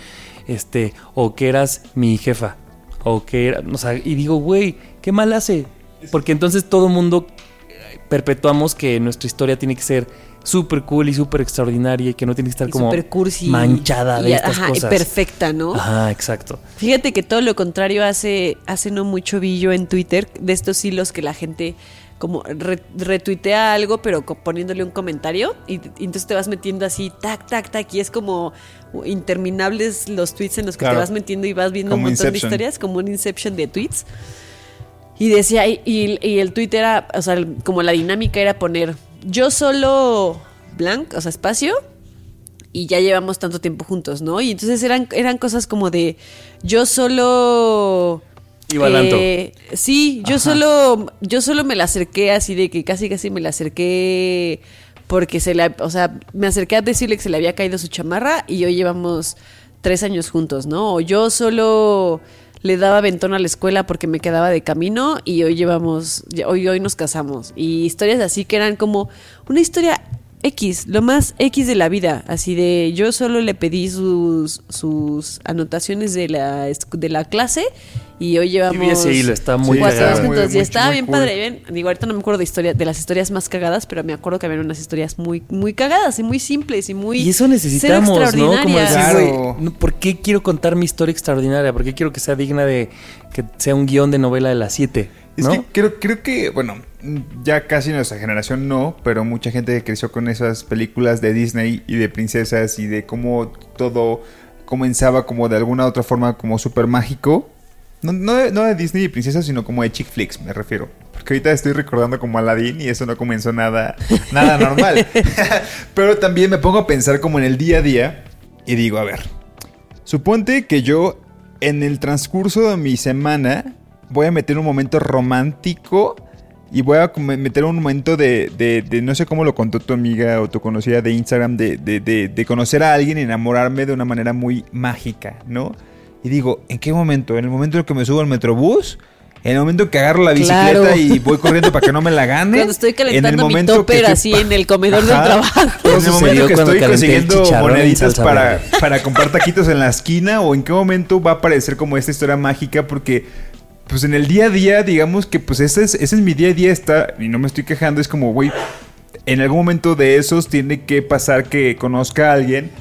este, o que eras mi jefa, o que era, o sea, y digo, güey, qué mal hace. Porque entonces todo mundo eh, perpetuamos que nuestra historia tiene que ser súper cool y súper extraordinaria y que no tiene que estar Y como cursi. manchada de y, estas ajá, cosas. perfecta, ¿no? Ajá, exacto. Fíjate que todo lo contrario hace, hace no mucho vi yo en Twitter de estos hilos que la gente como re- retuitea algo pero poniéndole un comentario y, y entonces te vas metiendo así tac tac tac y es como interminables los tweets en los que Claro. te vas metiendo y vas viendo Como un montón Inception. de historias como un inception de tweets y decía y, y- el tweet era o sea como la dinámica era poner yo solo blank o sea espacio y ya llevamos tanto tiempo juntos, ¿no? Y entonces eran, eran cosas como de yo solo Iba al antro. eh, sí, yo solo yo solo me la acerqué así de que casi casi me la acerqué porque se le, o sea, me acerqué a decirle que se le había caído su chamarra y hoy llevamos tres años juntos, ¿no? O yo solo le daba ventón a la escuela porque me quedaba de camino y hoy llevamos, hoy, hoy nos casamos. Y historias así que eran como una historia X, lo más X de la vida, así de yo solo le pedí sus, sus anotaciones de la, de la clase y hoy llevamos vi ese hilo, está muy cuatro cagado. Muy- y muy- estaba muy bien cool. padre, bien. Digo, ahorita no me acuerdo de historia, de las historias más cagadas, pero me acuerdo que había unas historias muy, muy cagadas y muy simples y muy Y eso necesitamos, ¿no? Como decir, Claro. ¿por qué quiero contar mi historia extraordinaria? ¿Por qué quiero que sea digna de que sea un guion de novela de las 7? Es ¿no? que creo, creo que, bueno, ya casi nuestra generación no, pero mucha gente que creció con esas películas de Disney y de princesas y de cómo todo comenzaba como de alguna otra forma como súper mágico. No, no, de, no de Disney y princesas, sino como de chick flicks, me refiero. Porque ahorita estoy recordando como Aladdin y eso no comenzó nada, nada normal. <laughs> <laughs> pero también me pongo a pensar como en el día a día y digo, a ver, Suponte que yo en el transcurso de mi semana voy a meter un momento romántico y voy a meter un momento de, de- de- no sé cómo lo contó tu amiga o tu conocida de Instagram, de, de- de- de conocer a alguien y enamorarme de una manera muy mágica, ¿no? Y digo, ¿en qué momento? ¿En el momento en el que me subo al metrobús? ¿En el momento en que agarro la bicicleta Claro. y voy corriendo para que no me la gane? Cuando estoy calentando ¿En el mi momento que topper así en el comedor del Ajá. trabajo. Todo En el momento que estoy consiguiendo moneditas para, para comprar taquitos en la esquina o en qué momento va a aparecer como esta historia mágica porque pues en el día a día digamos que pues ese es, ese es mi día a día está y no me estoy quejando es como güey en algún momento de esos tiene que pasar que conozca a alguien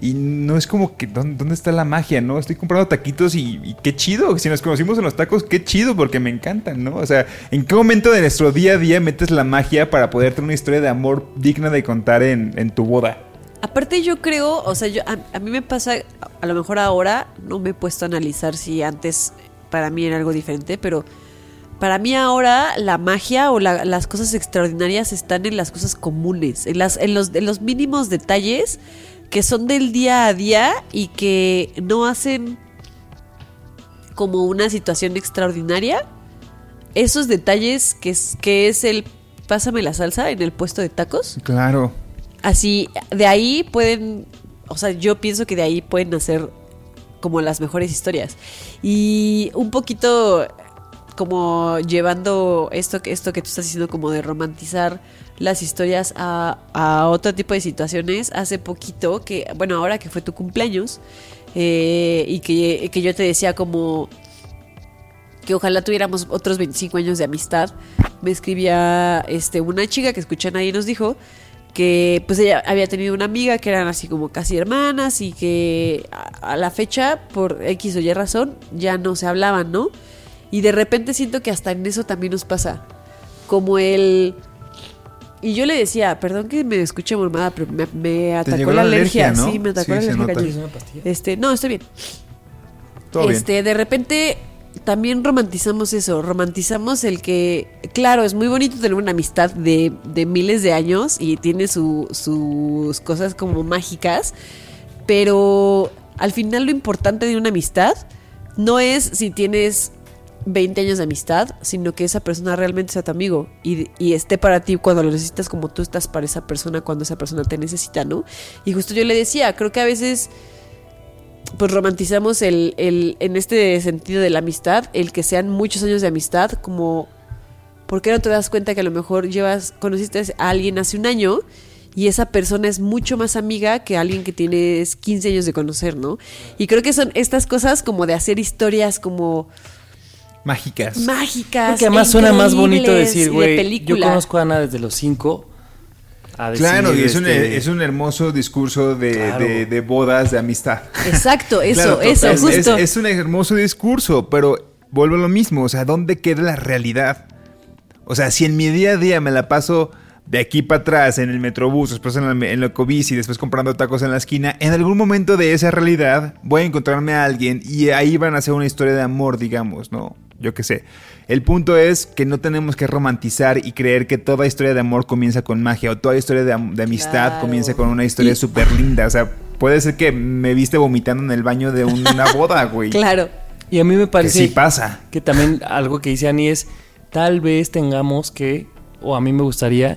y no es como que ¿dónde, está la magia? ¿no? Estoy comprando taquitos y, qué chido. Si nos conocimos en los tacos, qué chido porque me encantan, ¿no? O sea, ¿en qué momento de nuestro día a día metes la magia para poder tener una historia de amor digna de contar en, tu boda? Aparte yo creo, o sea, yo a mí me pasa, a lo mejor ahora no me he puesto a analizar si antes para mí era algo diferente, pero para mí ahora la magia o la- las cosas extraordinarias están en las cosas comunes, en, las, en, los, en los mínimos detalles que son del día a día y que no hacen como una situación extraordinaria. Esos detalles que es, que es el pásame la salsa en el puesto de tacos. Claro. Así, de ahí pueden, o sea, yo pienso que de ahí pueden nacer como las mejores historias. Y un poquito como llevando esto, que- esto que tú estás diciendo como de romantizar las historias a, a otro tipo de situaciones. Hace poquito, que bueno, ahora que fue tu cumpleaños, eh, y que, que yo te decía como que ojalá tuviéramos otros 25 años de amistad, me escribía este, una chica que escuché a nadie nos dijo que pues ella había tenido una amiga que eran así como casi hermanas y que a, a la fecha por X o Y razón ya no se hablaban, ¿no? Y de repente siento que hasta en eso también nos pasa. Como el... Y yo le decía, perdón que me escuche mormada, pero me, me atacó la la alergia. alergia, ¿no? Sí, me atacó Sí, la alergia. Este, no, estoy bien. Todo bien. este, de repente también romantizamos eso, romantizamos el que, claro, es muy bonito tener una amistad de, de miles de años y tiene su- sus cosas como mágicas, pero al final lo importante de una amistad no es si tienes 20 años de amistad, sino que esa persona realmente sea tu amigo y, y esté para ti cuando lo necesitas como tú estás para esa persona cuando esa persona te necesita, ¿no? Y justo yo le decía, creo que a veces pues romantizamos el, el, en este sentido de la amistad, el que sean muchos años de amistad, como, ¿por qué no te das cuenta que a lo mejor llevas, conociste a alguien hace un año y esa persona es mucho más amiga que alguien que tienes 15 años de conocer, ¿no? Y creo que son estas cosas como de hacer historias como Mágicas. mágicas. Porque además suena más bonito decir, de güey, yo conozco a Ana desde los cinco. A decir, Claro, y es, un, este, es un hermoso discurso de, Claro. de- de bodas, de amistad. Exacto, eso, <laughs> Claro, eso, es- justo. Es, un hermoso discurso, pero vuelvo a lo mismo. O sea, ¿dónde queda la realidad? O sea, si en mi día a día me la paso de aquí para atrás en el metrobús, después en la, en la ecobici, después comprando tacos en la esquina, en algún momento de esa realidad voy a encontrarme a alguien y ahí van a hacer una historia de amor, digamos, ¿no? Yo qué sé. El punto es que no tenemos que romantizar y creer que toda historia de amor comienza con magia o toda historia de, am- de amistad Claro. comienza con una historia Y- súper linda. O sea, puede ser que me viste vomitando en el baño de una boda, güey. <laughs> Claro. Y a mí me Que parece sí pasa. que también algo que dice Ani es, tal vez tengamos que, o a mí me gustaría,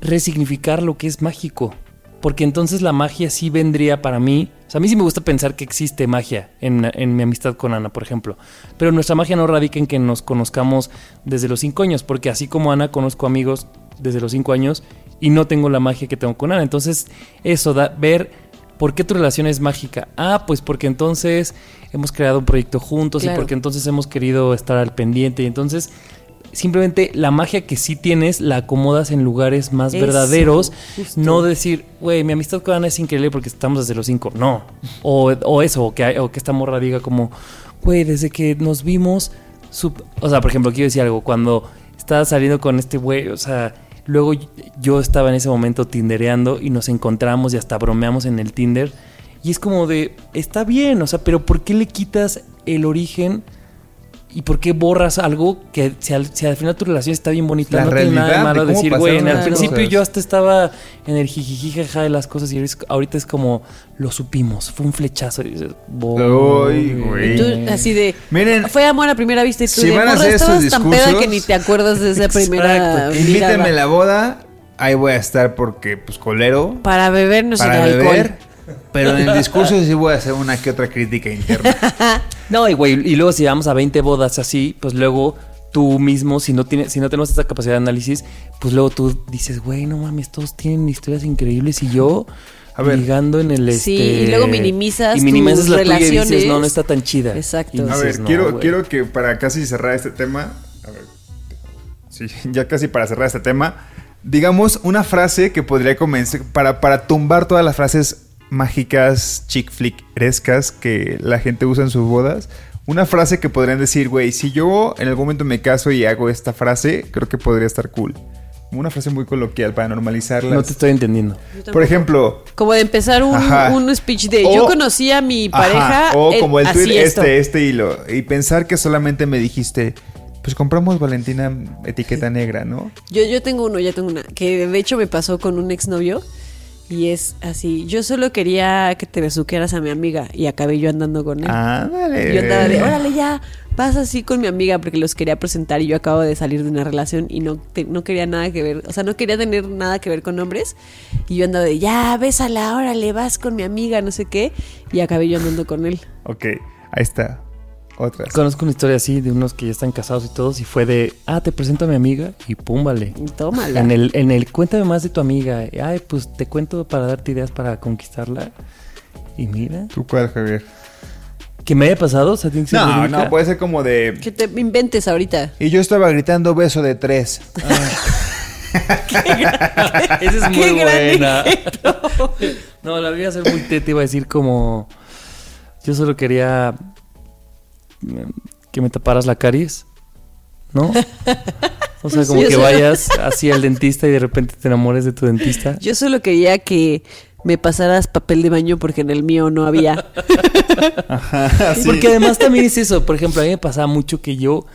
resignificar lo que es mágico. Porque entonces la magia sí vendría para mí. Sea, a mí sí me gusta pensar que existe magia en, en mi amistad con Ana, por ejemplo. Pero nuestra magia no radica en que nos conozcamos desde los cinco años. Porque así como Ana, conozco amigos desde los cinco años y no tengo la magia que tengo con Ana. Entonces, eso da ver ¿Por qué tu relación es mágica? Ah, pues porque entonces hemos creado un proyecto juntos Claro. y porque entonces hemos querido estar al pendiente y entonces simplemente la magia que sí tienes la acomodas en lugares más Eso, verdaderos, justo. no decir, güey, mi amistad con Ana es increíble porque estamos desde los cinco, no. O, o eso, o que, hay- o que esta morra diga como, güey, desde que nos vimos, sup-". o sea, por ejemplo, quiero decir algo, cuando estaba saliendo con este güey, o sea, luego yo estaba en ese momento tindereando y nos encontramos y hasta bromeamos en el Tinder. Y es como de, está bien, o sea, pero ¿por qué le quitas el origen ¿Y por qué borras algo que si al, si al final tu relación está bien bonita? La no tiene nada de malo decir, güey, al las principio cosas. yo hasta estaba en el jijijijaja de las cosas y ahorita es- como, lo supimos, fue un flechazo. Y dices, Ay, güey. Y tú, así de. Miren, Fue amor a primera vista y tú si de van a hacer estabas esos tan peda que discursos- ni te acuerdas de esa <laughs> primera mirada. a la boda. Ahí voy a estar porque, pues, colero. Para bebernos en para el beber. alcohol. Pero en el discurso sí voy a hacer una que otra crítica interna. <laughs> No, y güey, y luego si vamos a 20 bodas así, pues luego tú mismo, si no tienes, si no tenemos esta capacidad de análisis, pues luego tú dices, güey, no mames, todos tienen historias increíbles y yo A ver. ligando en el Sí, este y luego minimizas y minimizas tus la tuya y dices, relaciones. no, no está tan chida. Exacto. A ver, "No, quiero, güey". quiero que para casi cerrar este tema. A ver. Sí, ya casi para cerrar este tema. Digamos una frase que podría comenzar. Para, para tumbar todas las frases mágicas, chick flickerescas que la gente usa en sus bodas. Una frase que podrían decir, güey, si yo en algún momento me caso y hago esta frase, creo que podría estar cool. Una frase muy coloquial para normalizarla. No te estoy entendiendo. Por ejemplo, Como de empezar un, un speech de O- yo conocí a mi pareja. Ajá, O eh, como el así tweet esto. este, este hilo. Y pensar que solamente me dijiste, pues compramos Valentina etiqueta negra, ¿no? Yo, yo tengo uno, ya tengo una. Que de hecho me pasó con un exnovio. Y es así. Yo solo quería que te besuquearas a mi amiga. Y acabé yo andando con él. Ah, dale. Y yo andaba de, órale ya, pasa así con mi amiga porque los quería presentar y yo acabo de salir de una relación y no, te- no quería nada que ver, o sea, no quería tener nada que ver con hombres. Y yo andaba de, ya, bésala, órale, vas con mi amiga, no sé qué. Y acabé yo andando con él. Ok, ahí está. Otras. Conozco una historia así de unos que ya están casados y todos y fue de, ah, te presento a mi amiga y pum, vale. Y tómala. En el, en el, cuéntame más de tu amiga. Ay, pues te cuento para darte ideas para conquistarla. Y mira, ¿Tú cuál, Javier? que me haya pasado, o sea, tiene que ser No, no, puede ser como de... Que te inventes ahorita. Y yo estaba gritando beso de tres. <laughs> Esa es muy buena. <laughs> no, la voy a hacer muy tete, iba a decir como, yo solo quería que me taparas la caries, ¿no? O sea, <laughs> como que vayas así al dentista y de repente te enamores de tu dentista. Yo solo quería que me pasaras papel de baño porque en el mío no había. <laughs> Porque además también es eso. Por ejemplo, a mí me pasaba mucho que yo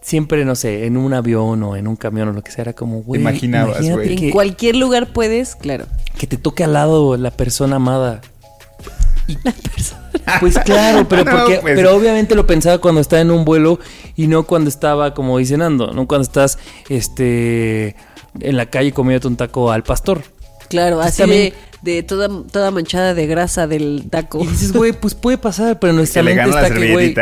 siempre, no sé, en un avión o en un camión o lo que sea, era como, güey. imaginabas, güey. En cualquier lugar puedes, claro. que te toque al lado la persona amada. <laughs> Y- Pues claro, pero <laughs> No, porque, pues. pero obviamente lo pensaba cuando estaba en un vuelo y no cuando estaba como cenando, no cuando estás este en la calle comiéndote un taco al pastor. Claro, así también- de, de toda, toda manchada de grasa del taco. Y dices, güey, pues puede pasar, pero nuestra <laughs> mente gana la está que, güey,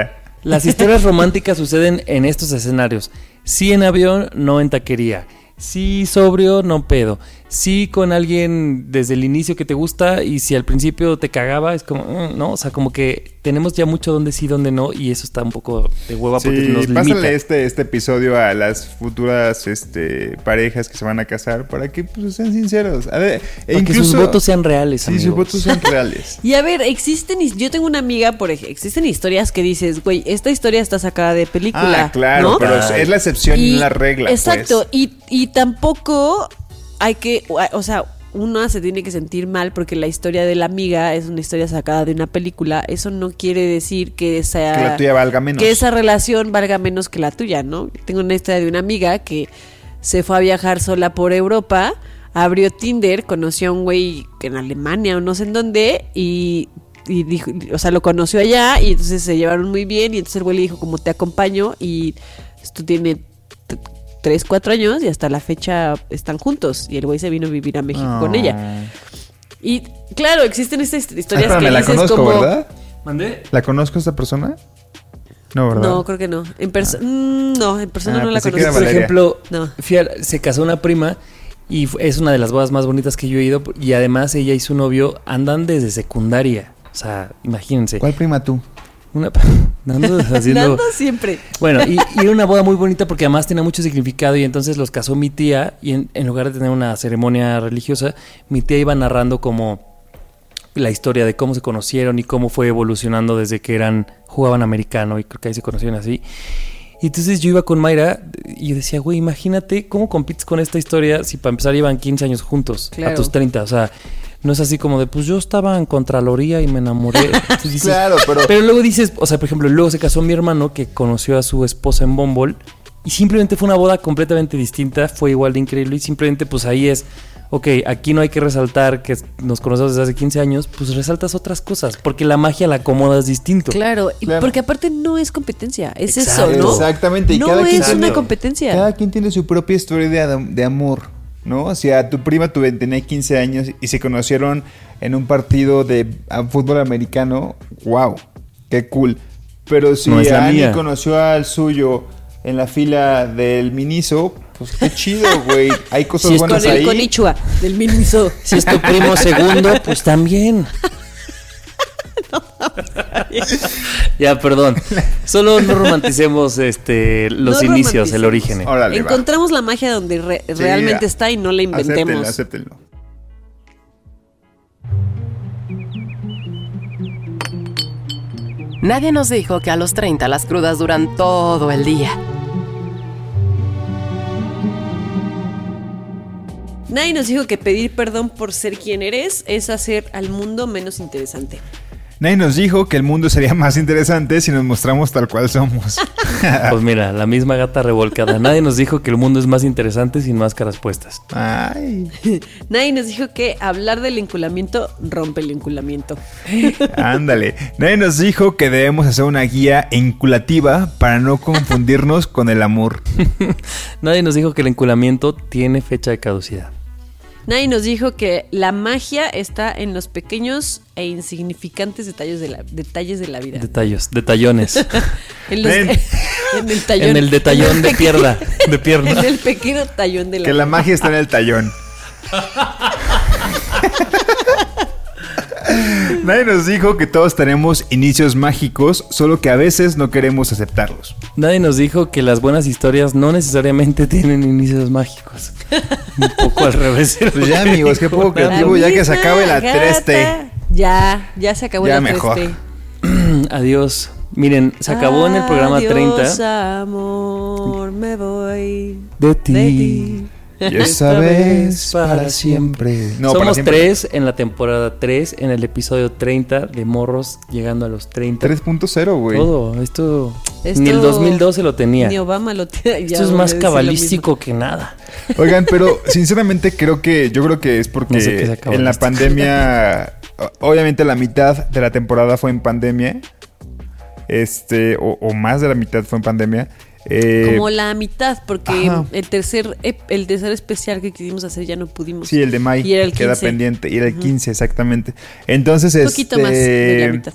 las historias románticas suceden en estos escenarios. Sí en avión, no en taquería. Sí sobrio, no pedo. Sí con alguien desde el inicio que te gusta y si al principio te cagaba, es como, mm, no, o sea, como que tenemos ya mucho donde sí, donde no y eso está un poco de hueva porque Sí, nos limita. pásale este, este episodio a las futuras este, parejas que se van a casar para que pues, sean sinceros. A ver, e Para que sus votos sean reales, Sí, sus votos sean <laughs> reales. Y a ver, existen, yo tengo una amiga, por ejemplo, existen historias que dices, güey, esta historia está sacada de película. ah, claro, ¿no? pero es- es la excepción y no la regla. Exacto, pues. y, y tampoco hay que, o sea, una se tiene que sentir mal porque la historia de la amiga es una historia sacada de una película. Eso no quiere decir que sea Que la tuya valga menos. que esa relación valga menos que la tuya, ¿no? Tengo una historia de una amiga que se fue a viajar sola por Europa, abrió Tinder, conoció a un güey en Alemania o no sé en dónde y, y dijo, o sea, lo conoció allá y entonces se llevaron muy bien y entonces el güey le dijo como te acompaño y esto tiene t- tres, cuatro años y hasta la fecha están juntos y el güey se vino a vivir a México con ella. Ah. Y claro, existen estas historias Ah, que la dices conozco, como... ¿verdad? ¿Mandé? ¿La conozco esta persona? No, ¿verdad? No, creo que no. En persona, no, en persona Ah, no la conozco. Por ejemplo, No. fui a- se casó una prima y es una de las bodas más bonitas que yo he ido y además ella y su novio andan desde secundaria. O sea, imagínense. ¿Cuál prima tú? Una, <laughs> Nando <laughs> haciendo... Nando siempre. Bueno, y, y era una boda muy bonita porque además tenía mucho significado y entonces los casó mi tía y en, en lugar de tener una ceremonia religiosa, mi tía iba narrando como la historia de cómo se conocieron y cómo fue evolucionando desde que eran jugaban americano y creo que ahí se conocieron así. Y entonces yo iba con Mayra y yo decía, güey, imagínate cómo compites con esta historia si para empezar llevan 15 años juntos, Claro. a tus 30, o sea, no es así como de, pues yo estaba en Contraloría y me enamoré. <laughs> Dices, Claro, pero... pero luego dices, o sea, por ejemplo, luego se casó mi hermano que conoció a su esposa en Bumble y simplemente fue una boda completamente distinta, fue igual de increíble y simplemente pues ahí es, ok, aquí no hay que resaltar que nos conocemos desde hace 15 años, pues resaltas otras cosas, porque la magia la acomodas distinto. Claro, y Claro. porque aparte no es competencia, es Exacto. eso, ¿no? Exactamente, y no cada quien es tiene- una competencia. Cada quien tiene su propia historia de amor, ¿no? O sea, tu prima tuve, tenía 15 años y se conocieron en un partido de fútbol americano. ¡Wow! ¡Qué cool! Pero si No Ani conoció al suyo en la fila del Miniso, pues qué chido, <laughs> güey. Hay cosas Si es buenas Con el ahí. conichua del Miniso. Si es tu primo segundo, pues también. Ya, perdón. Solo no romanticemos este los No inicios, el origen. Órale, va. Encontramos la magia donde re- Sí, realmente ya. está y no la inventemos. Acéptenlo, acéptenlo. Nadie nos dijo que a los 30 las crudas duran todo el día. Nadie nos dijo que pedir perdón por ser quien eres es hacer al mundo menos interesante. Nadie nos dijo que el mundo sería más interesante si nos mostramos tal cual somos. <laughs> Pues mira, la misma gata revolcada. Nadie nos dijo que el mundo es más interesante sin máscaras puestas. Ay, <laughs> Nadie nos dijo que hablar del enculamiento rompe el enculamiento. <laughs> ándale. Nadie nos dijo que debemos hacer una guía enculativa para no confundirnos con el amor. Nadie nos dijo que el enculamiento tiene fecha de caducidad. Nadie nos dijo que la magia está en los pequeños e insignificantes detalles de la, detalles de la vida. Detallos, detallones. <laughs> En, los- Ven. <laughs> en el tallón. en el detallón En el de <laughs> pierna. De pierna. En el pequeño tallón de la Que la magia está en el tallón. Nadie nos dijo que todos tenemos inicios mágicos, solo que a veces no queremos aceptarlos. Nadie nos dijo que las buenas historias no necesariamente <laughs> tienen inicios mágicos. Un poco al revés. <laughs> Pues ya, amigos, qué poco creativo, ya que se acabe la gata. 3T. Ya, ya se acabó Ya la mejor. 3T. <clears throat> Adiós. Miren, se acabó en el programa Adiós, 30 amor, me voy de ti. de ti. Y esa vez para siempre. No, para Somos siempre. tres en la temporada 3, en el episodio 30 de Morros llegando a los 30. 3.0, güey. Todo, esto, Esto- ni el 2012 lo tenía. Ni Obama lo tiene. ya Esto es más cabalístico que nada. Oigan, pero <laughs> sinceramente creo que yo creo que es porque No sé en la pandemia, <laughs> obviamente la mitad de la temporada fue en pandemia, este, o, o más de la mitad fue en pandemia. Eh, Como la mitad, porque ajá. el tercer el tercer especial que quisimos hacer ya no pudimos. Sí, el de May Y era el queda 15. pendiente, y era el 15 exactamente. Entonces, Un poquito este, más de la mitad.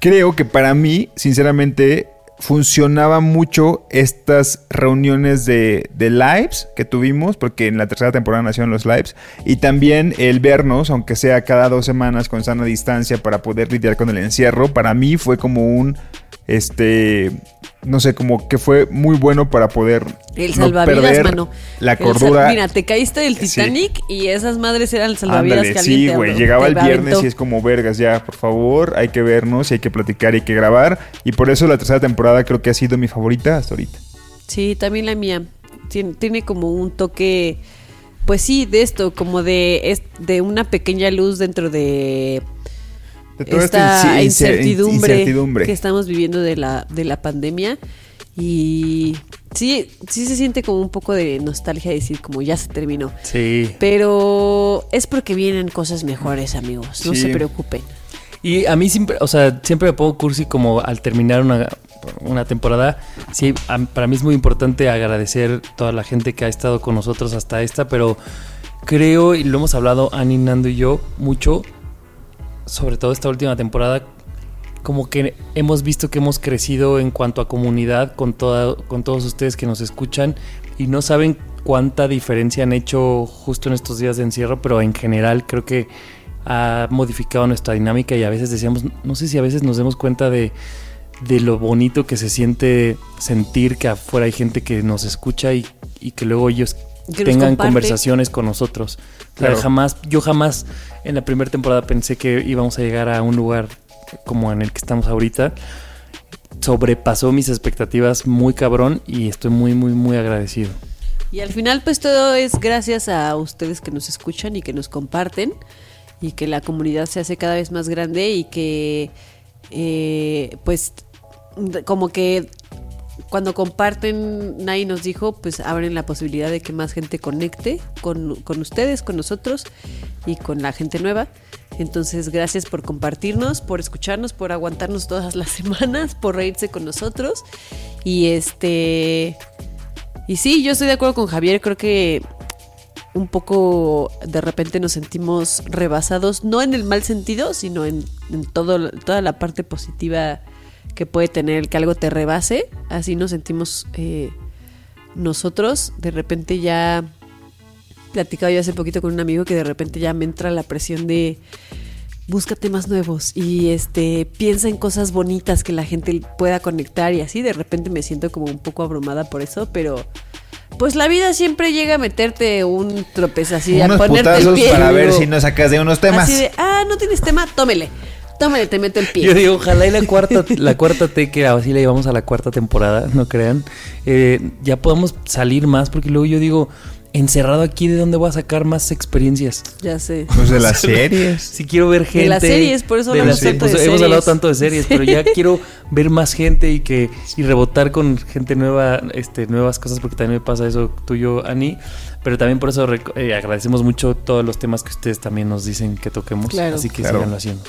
creo que para mí, sinceramente, funcionaba mucho estas reuniones de, de lives que tuvimos, porque en la tercera temporada nacieron los lives, y también el vernos, aunque sea cada dos semanas con sana distancia para poder lidiar con el encierro, para mí fue como un, este, no sé, como que fue muy bueno para poder El no salvavidas, perder mano. la cordura. Mira, te caíste del Sí. Titanic y esas madres eran el salvavidas Ándale, que sí, güey. Llegaba el viernes aventó. y es como vergas, ya, por favor, hay que vernos y hay que platicar y hay que grabar. Y por eso la tercera temporada creo que ha sido mi favorita hasta ahorita. Sí, también la mía. Tiene, tiene como un toque, pues sí, de esto, como de, de una pequeña luz dentro de De toda esta esta incertidumbre, incertidumbre. que estamos viviendo de la, de la pandemia. Y sí, sí se siente como un poco de nostalgia decir como ya se terminó. Sí. Pero es porque vienen cosas mejores, amigos. No Sí. se preocupen. Y a mí siempre, o sea, siempre me pongo cursi como al terminar una, una temporada. Sí, a- para mí es muy importante agradecer toda la gente que ha estado con nosotros hasta esta, pero creo, y lo hemos hablado Ani, Nando y yo mucho, sobre todo esta última temporada, como que hemos visto que hemos crecido en cuanto a comunidad con, toda, con todos ustedes que nos escuchan y no saben cuánta diferencia han hecho justo en estos días de encierro, pero en general creo que ha modificado nuestra dinámica y a veces decíamos, no sé si a veces nos demos cuenta de, de lo bonito que se siente sentir que afuera hay gente que nos escucha y, y que luego ellos Que tengan conversaciones con nosotros. O sea, Claro. jamás, yo jamás en la primera temporada pensé que íbamos a llegar a un lugar como en el que estamos ahorita. Sobrepasó mis expectativas muy cabrón y estoy muy, muy, muy agradecido. Y al final, pues todo es gracias a ustedes que nos escuchan y que nos comparten y que la comunidad se hace cada vez más grande y que, eh, pues, como que cuando comparten, nadie nos dijo, pues abren la posibilidad de que más gente conecte con, con ustedes, con nosotros y con la gente nueva. Entonces, gracias por compartirnos, por escucharnos, por aguantarnos todas las <laughs> semanas, por reírse con nosotros. Y este. Y sí, yo estoy de acuerdo con Javier, creo que un poco de repente nos sentimos rebasados, no en el mal sentido, sino en, en todo, toda la parte positiva que puede tener que algo te rebase. Así nos sentimos eh, nosotros. De repente ya platicaba yo hace poquito con un amigo que de repente ya me entra la presión de busca temas nuevos y este piensa en cosas bonitas que la gente pueda conectar y así de repente me siento como un poco abrumada por eso, pero pues la vida siempre llega a meterte un tropezón así, a ponerte el pie. para ver si nos sacas de unos temas. Así de, ah, no tienes tema, tómele. Tómele, te meto el pie. Yo digo, ojalá y la cuarta, la cuarta T, que así le llevamos a la cuarta temporada, no crean, eh, ya podamos salir más, porque luego yo digo, encerrado aquí, ¿de dónde voy a sacar más experiencias? Ya sé. Pues de las <laughs> series. Si quiero ver gente. las series, por eso de hablamos tanto de Hemos series. hablado tanto de series, pero ya quiero ver más gente y que y rebotar con gente nueva, este, nuevas cosas, porque también me pasa eso tuyo, Ani. Pero también por eso eh, agradecemos mucho todos los temas que ustedes también nos dicen que toquemos. Claro. Así que Claro. síganlo haciendo.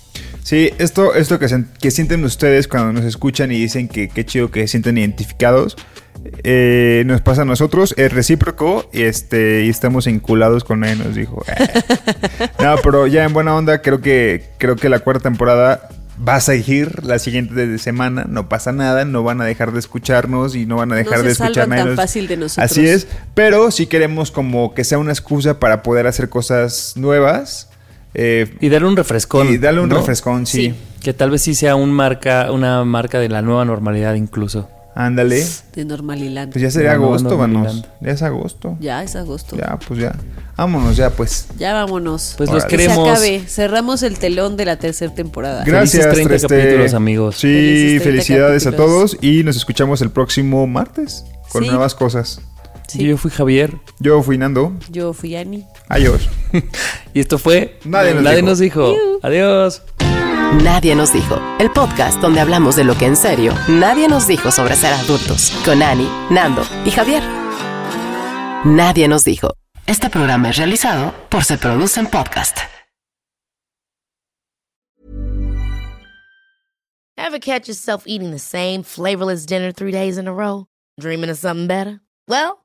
Sí, esto, esto que, sen- que sienten ustedes cuando nos escuchan y dicen que qué chido que se sienten identificados, eh, nos pasa a nosotros, es recíproco y, este, y estamos enculados con él, nos dijo. Eh. <laughs> no, pero ya en buena onda, creo que, creo que la cuarta temporada va a seguir la siguiente de semana, no pasa nada, no van a dejar de escucharnos y no van a dejar no de se escuchar nada. tan fácil de nosotros. Así es, pero sí queremos como que sea una excusa para poder hacer cosas nuevas. Eh, Y darle un refrescón. y darle un ¿no? refrescón, sí. Sí. Que tal vez sí sea un marca, una marca de la nueva normalidad incluso. Ándale. De Normaliland. Pues ya sería agosto, vanos. Ya es agosto. Ya es agosto. Ya, Ya, pues ya. Vámonos ya, pues. vámonos. Pues los Órale. Que se queremos. acabe. Cerramos el telón de la tercera temporada. Gracias, 30 este, capítulos, amigos. Sí, Felices 30 felicidades capítulos. a todos y nos escuchamos el próximo martes con Sí. nuevas cosas. Sí. Yo fui Javier Yo fui Nando. Yo fui Ani. Adiós. <laughs> y esto fue Nadie nos dijo. nos dijo. Adiós. Nadie nos dijo. El podcast donde hablamos de lo que en serio nadie nos dijo sobre ser adultos. Con Ani, Nando y Javier. Nadie nos dijo. Este programa es realizado por Se Producen Podcast. Ever catch yourself eating the same flavorless dinner three days in a row? Dreaming of something better? Well,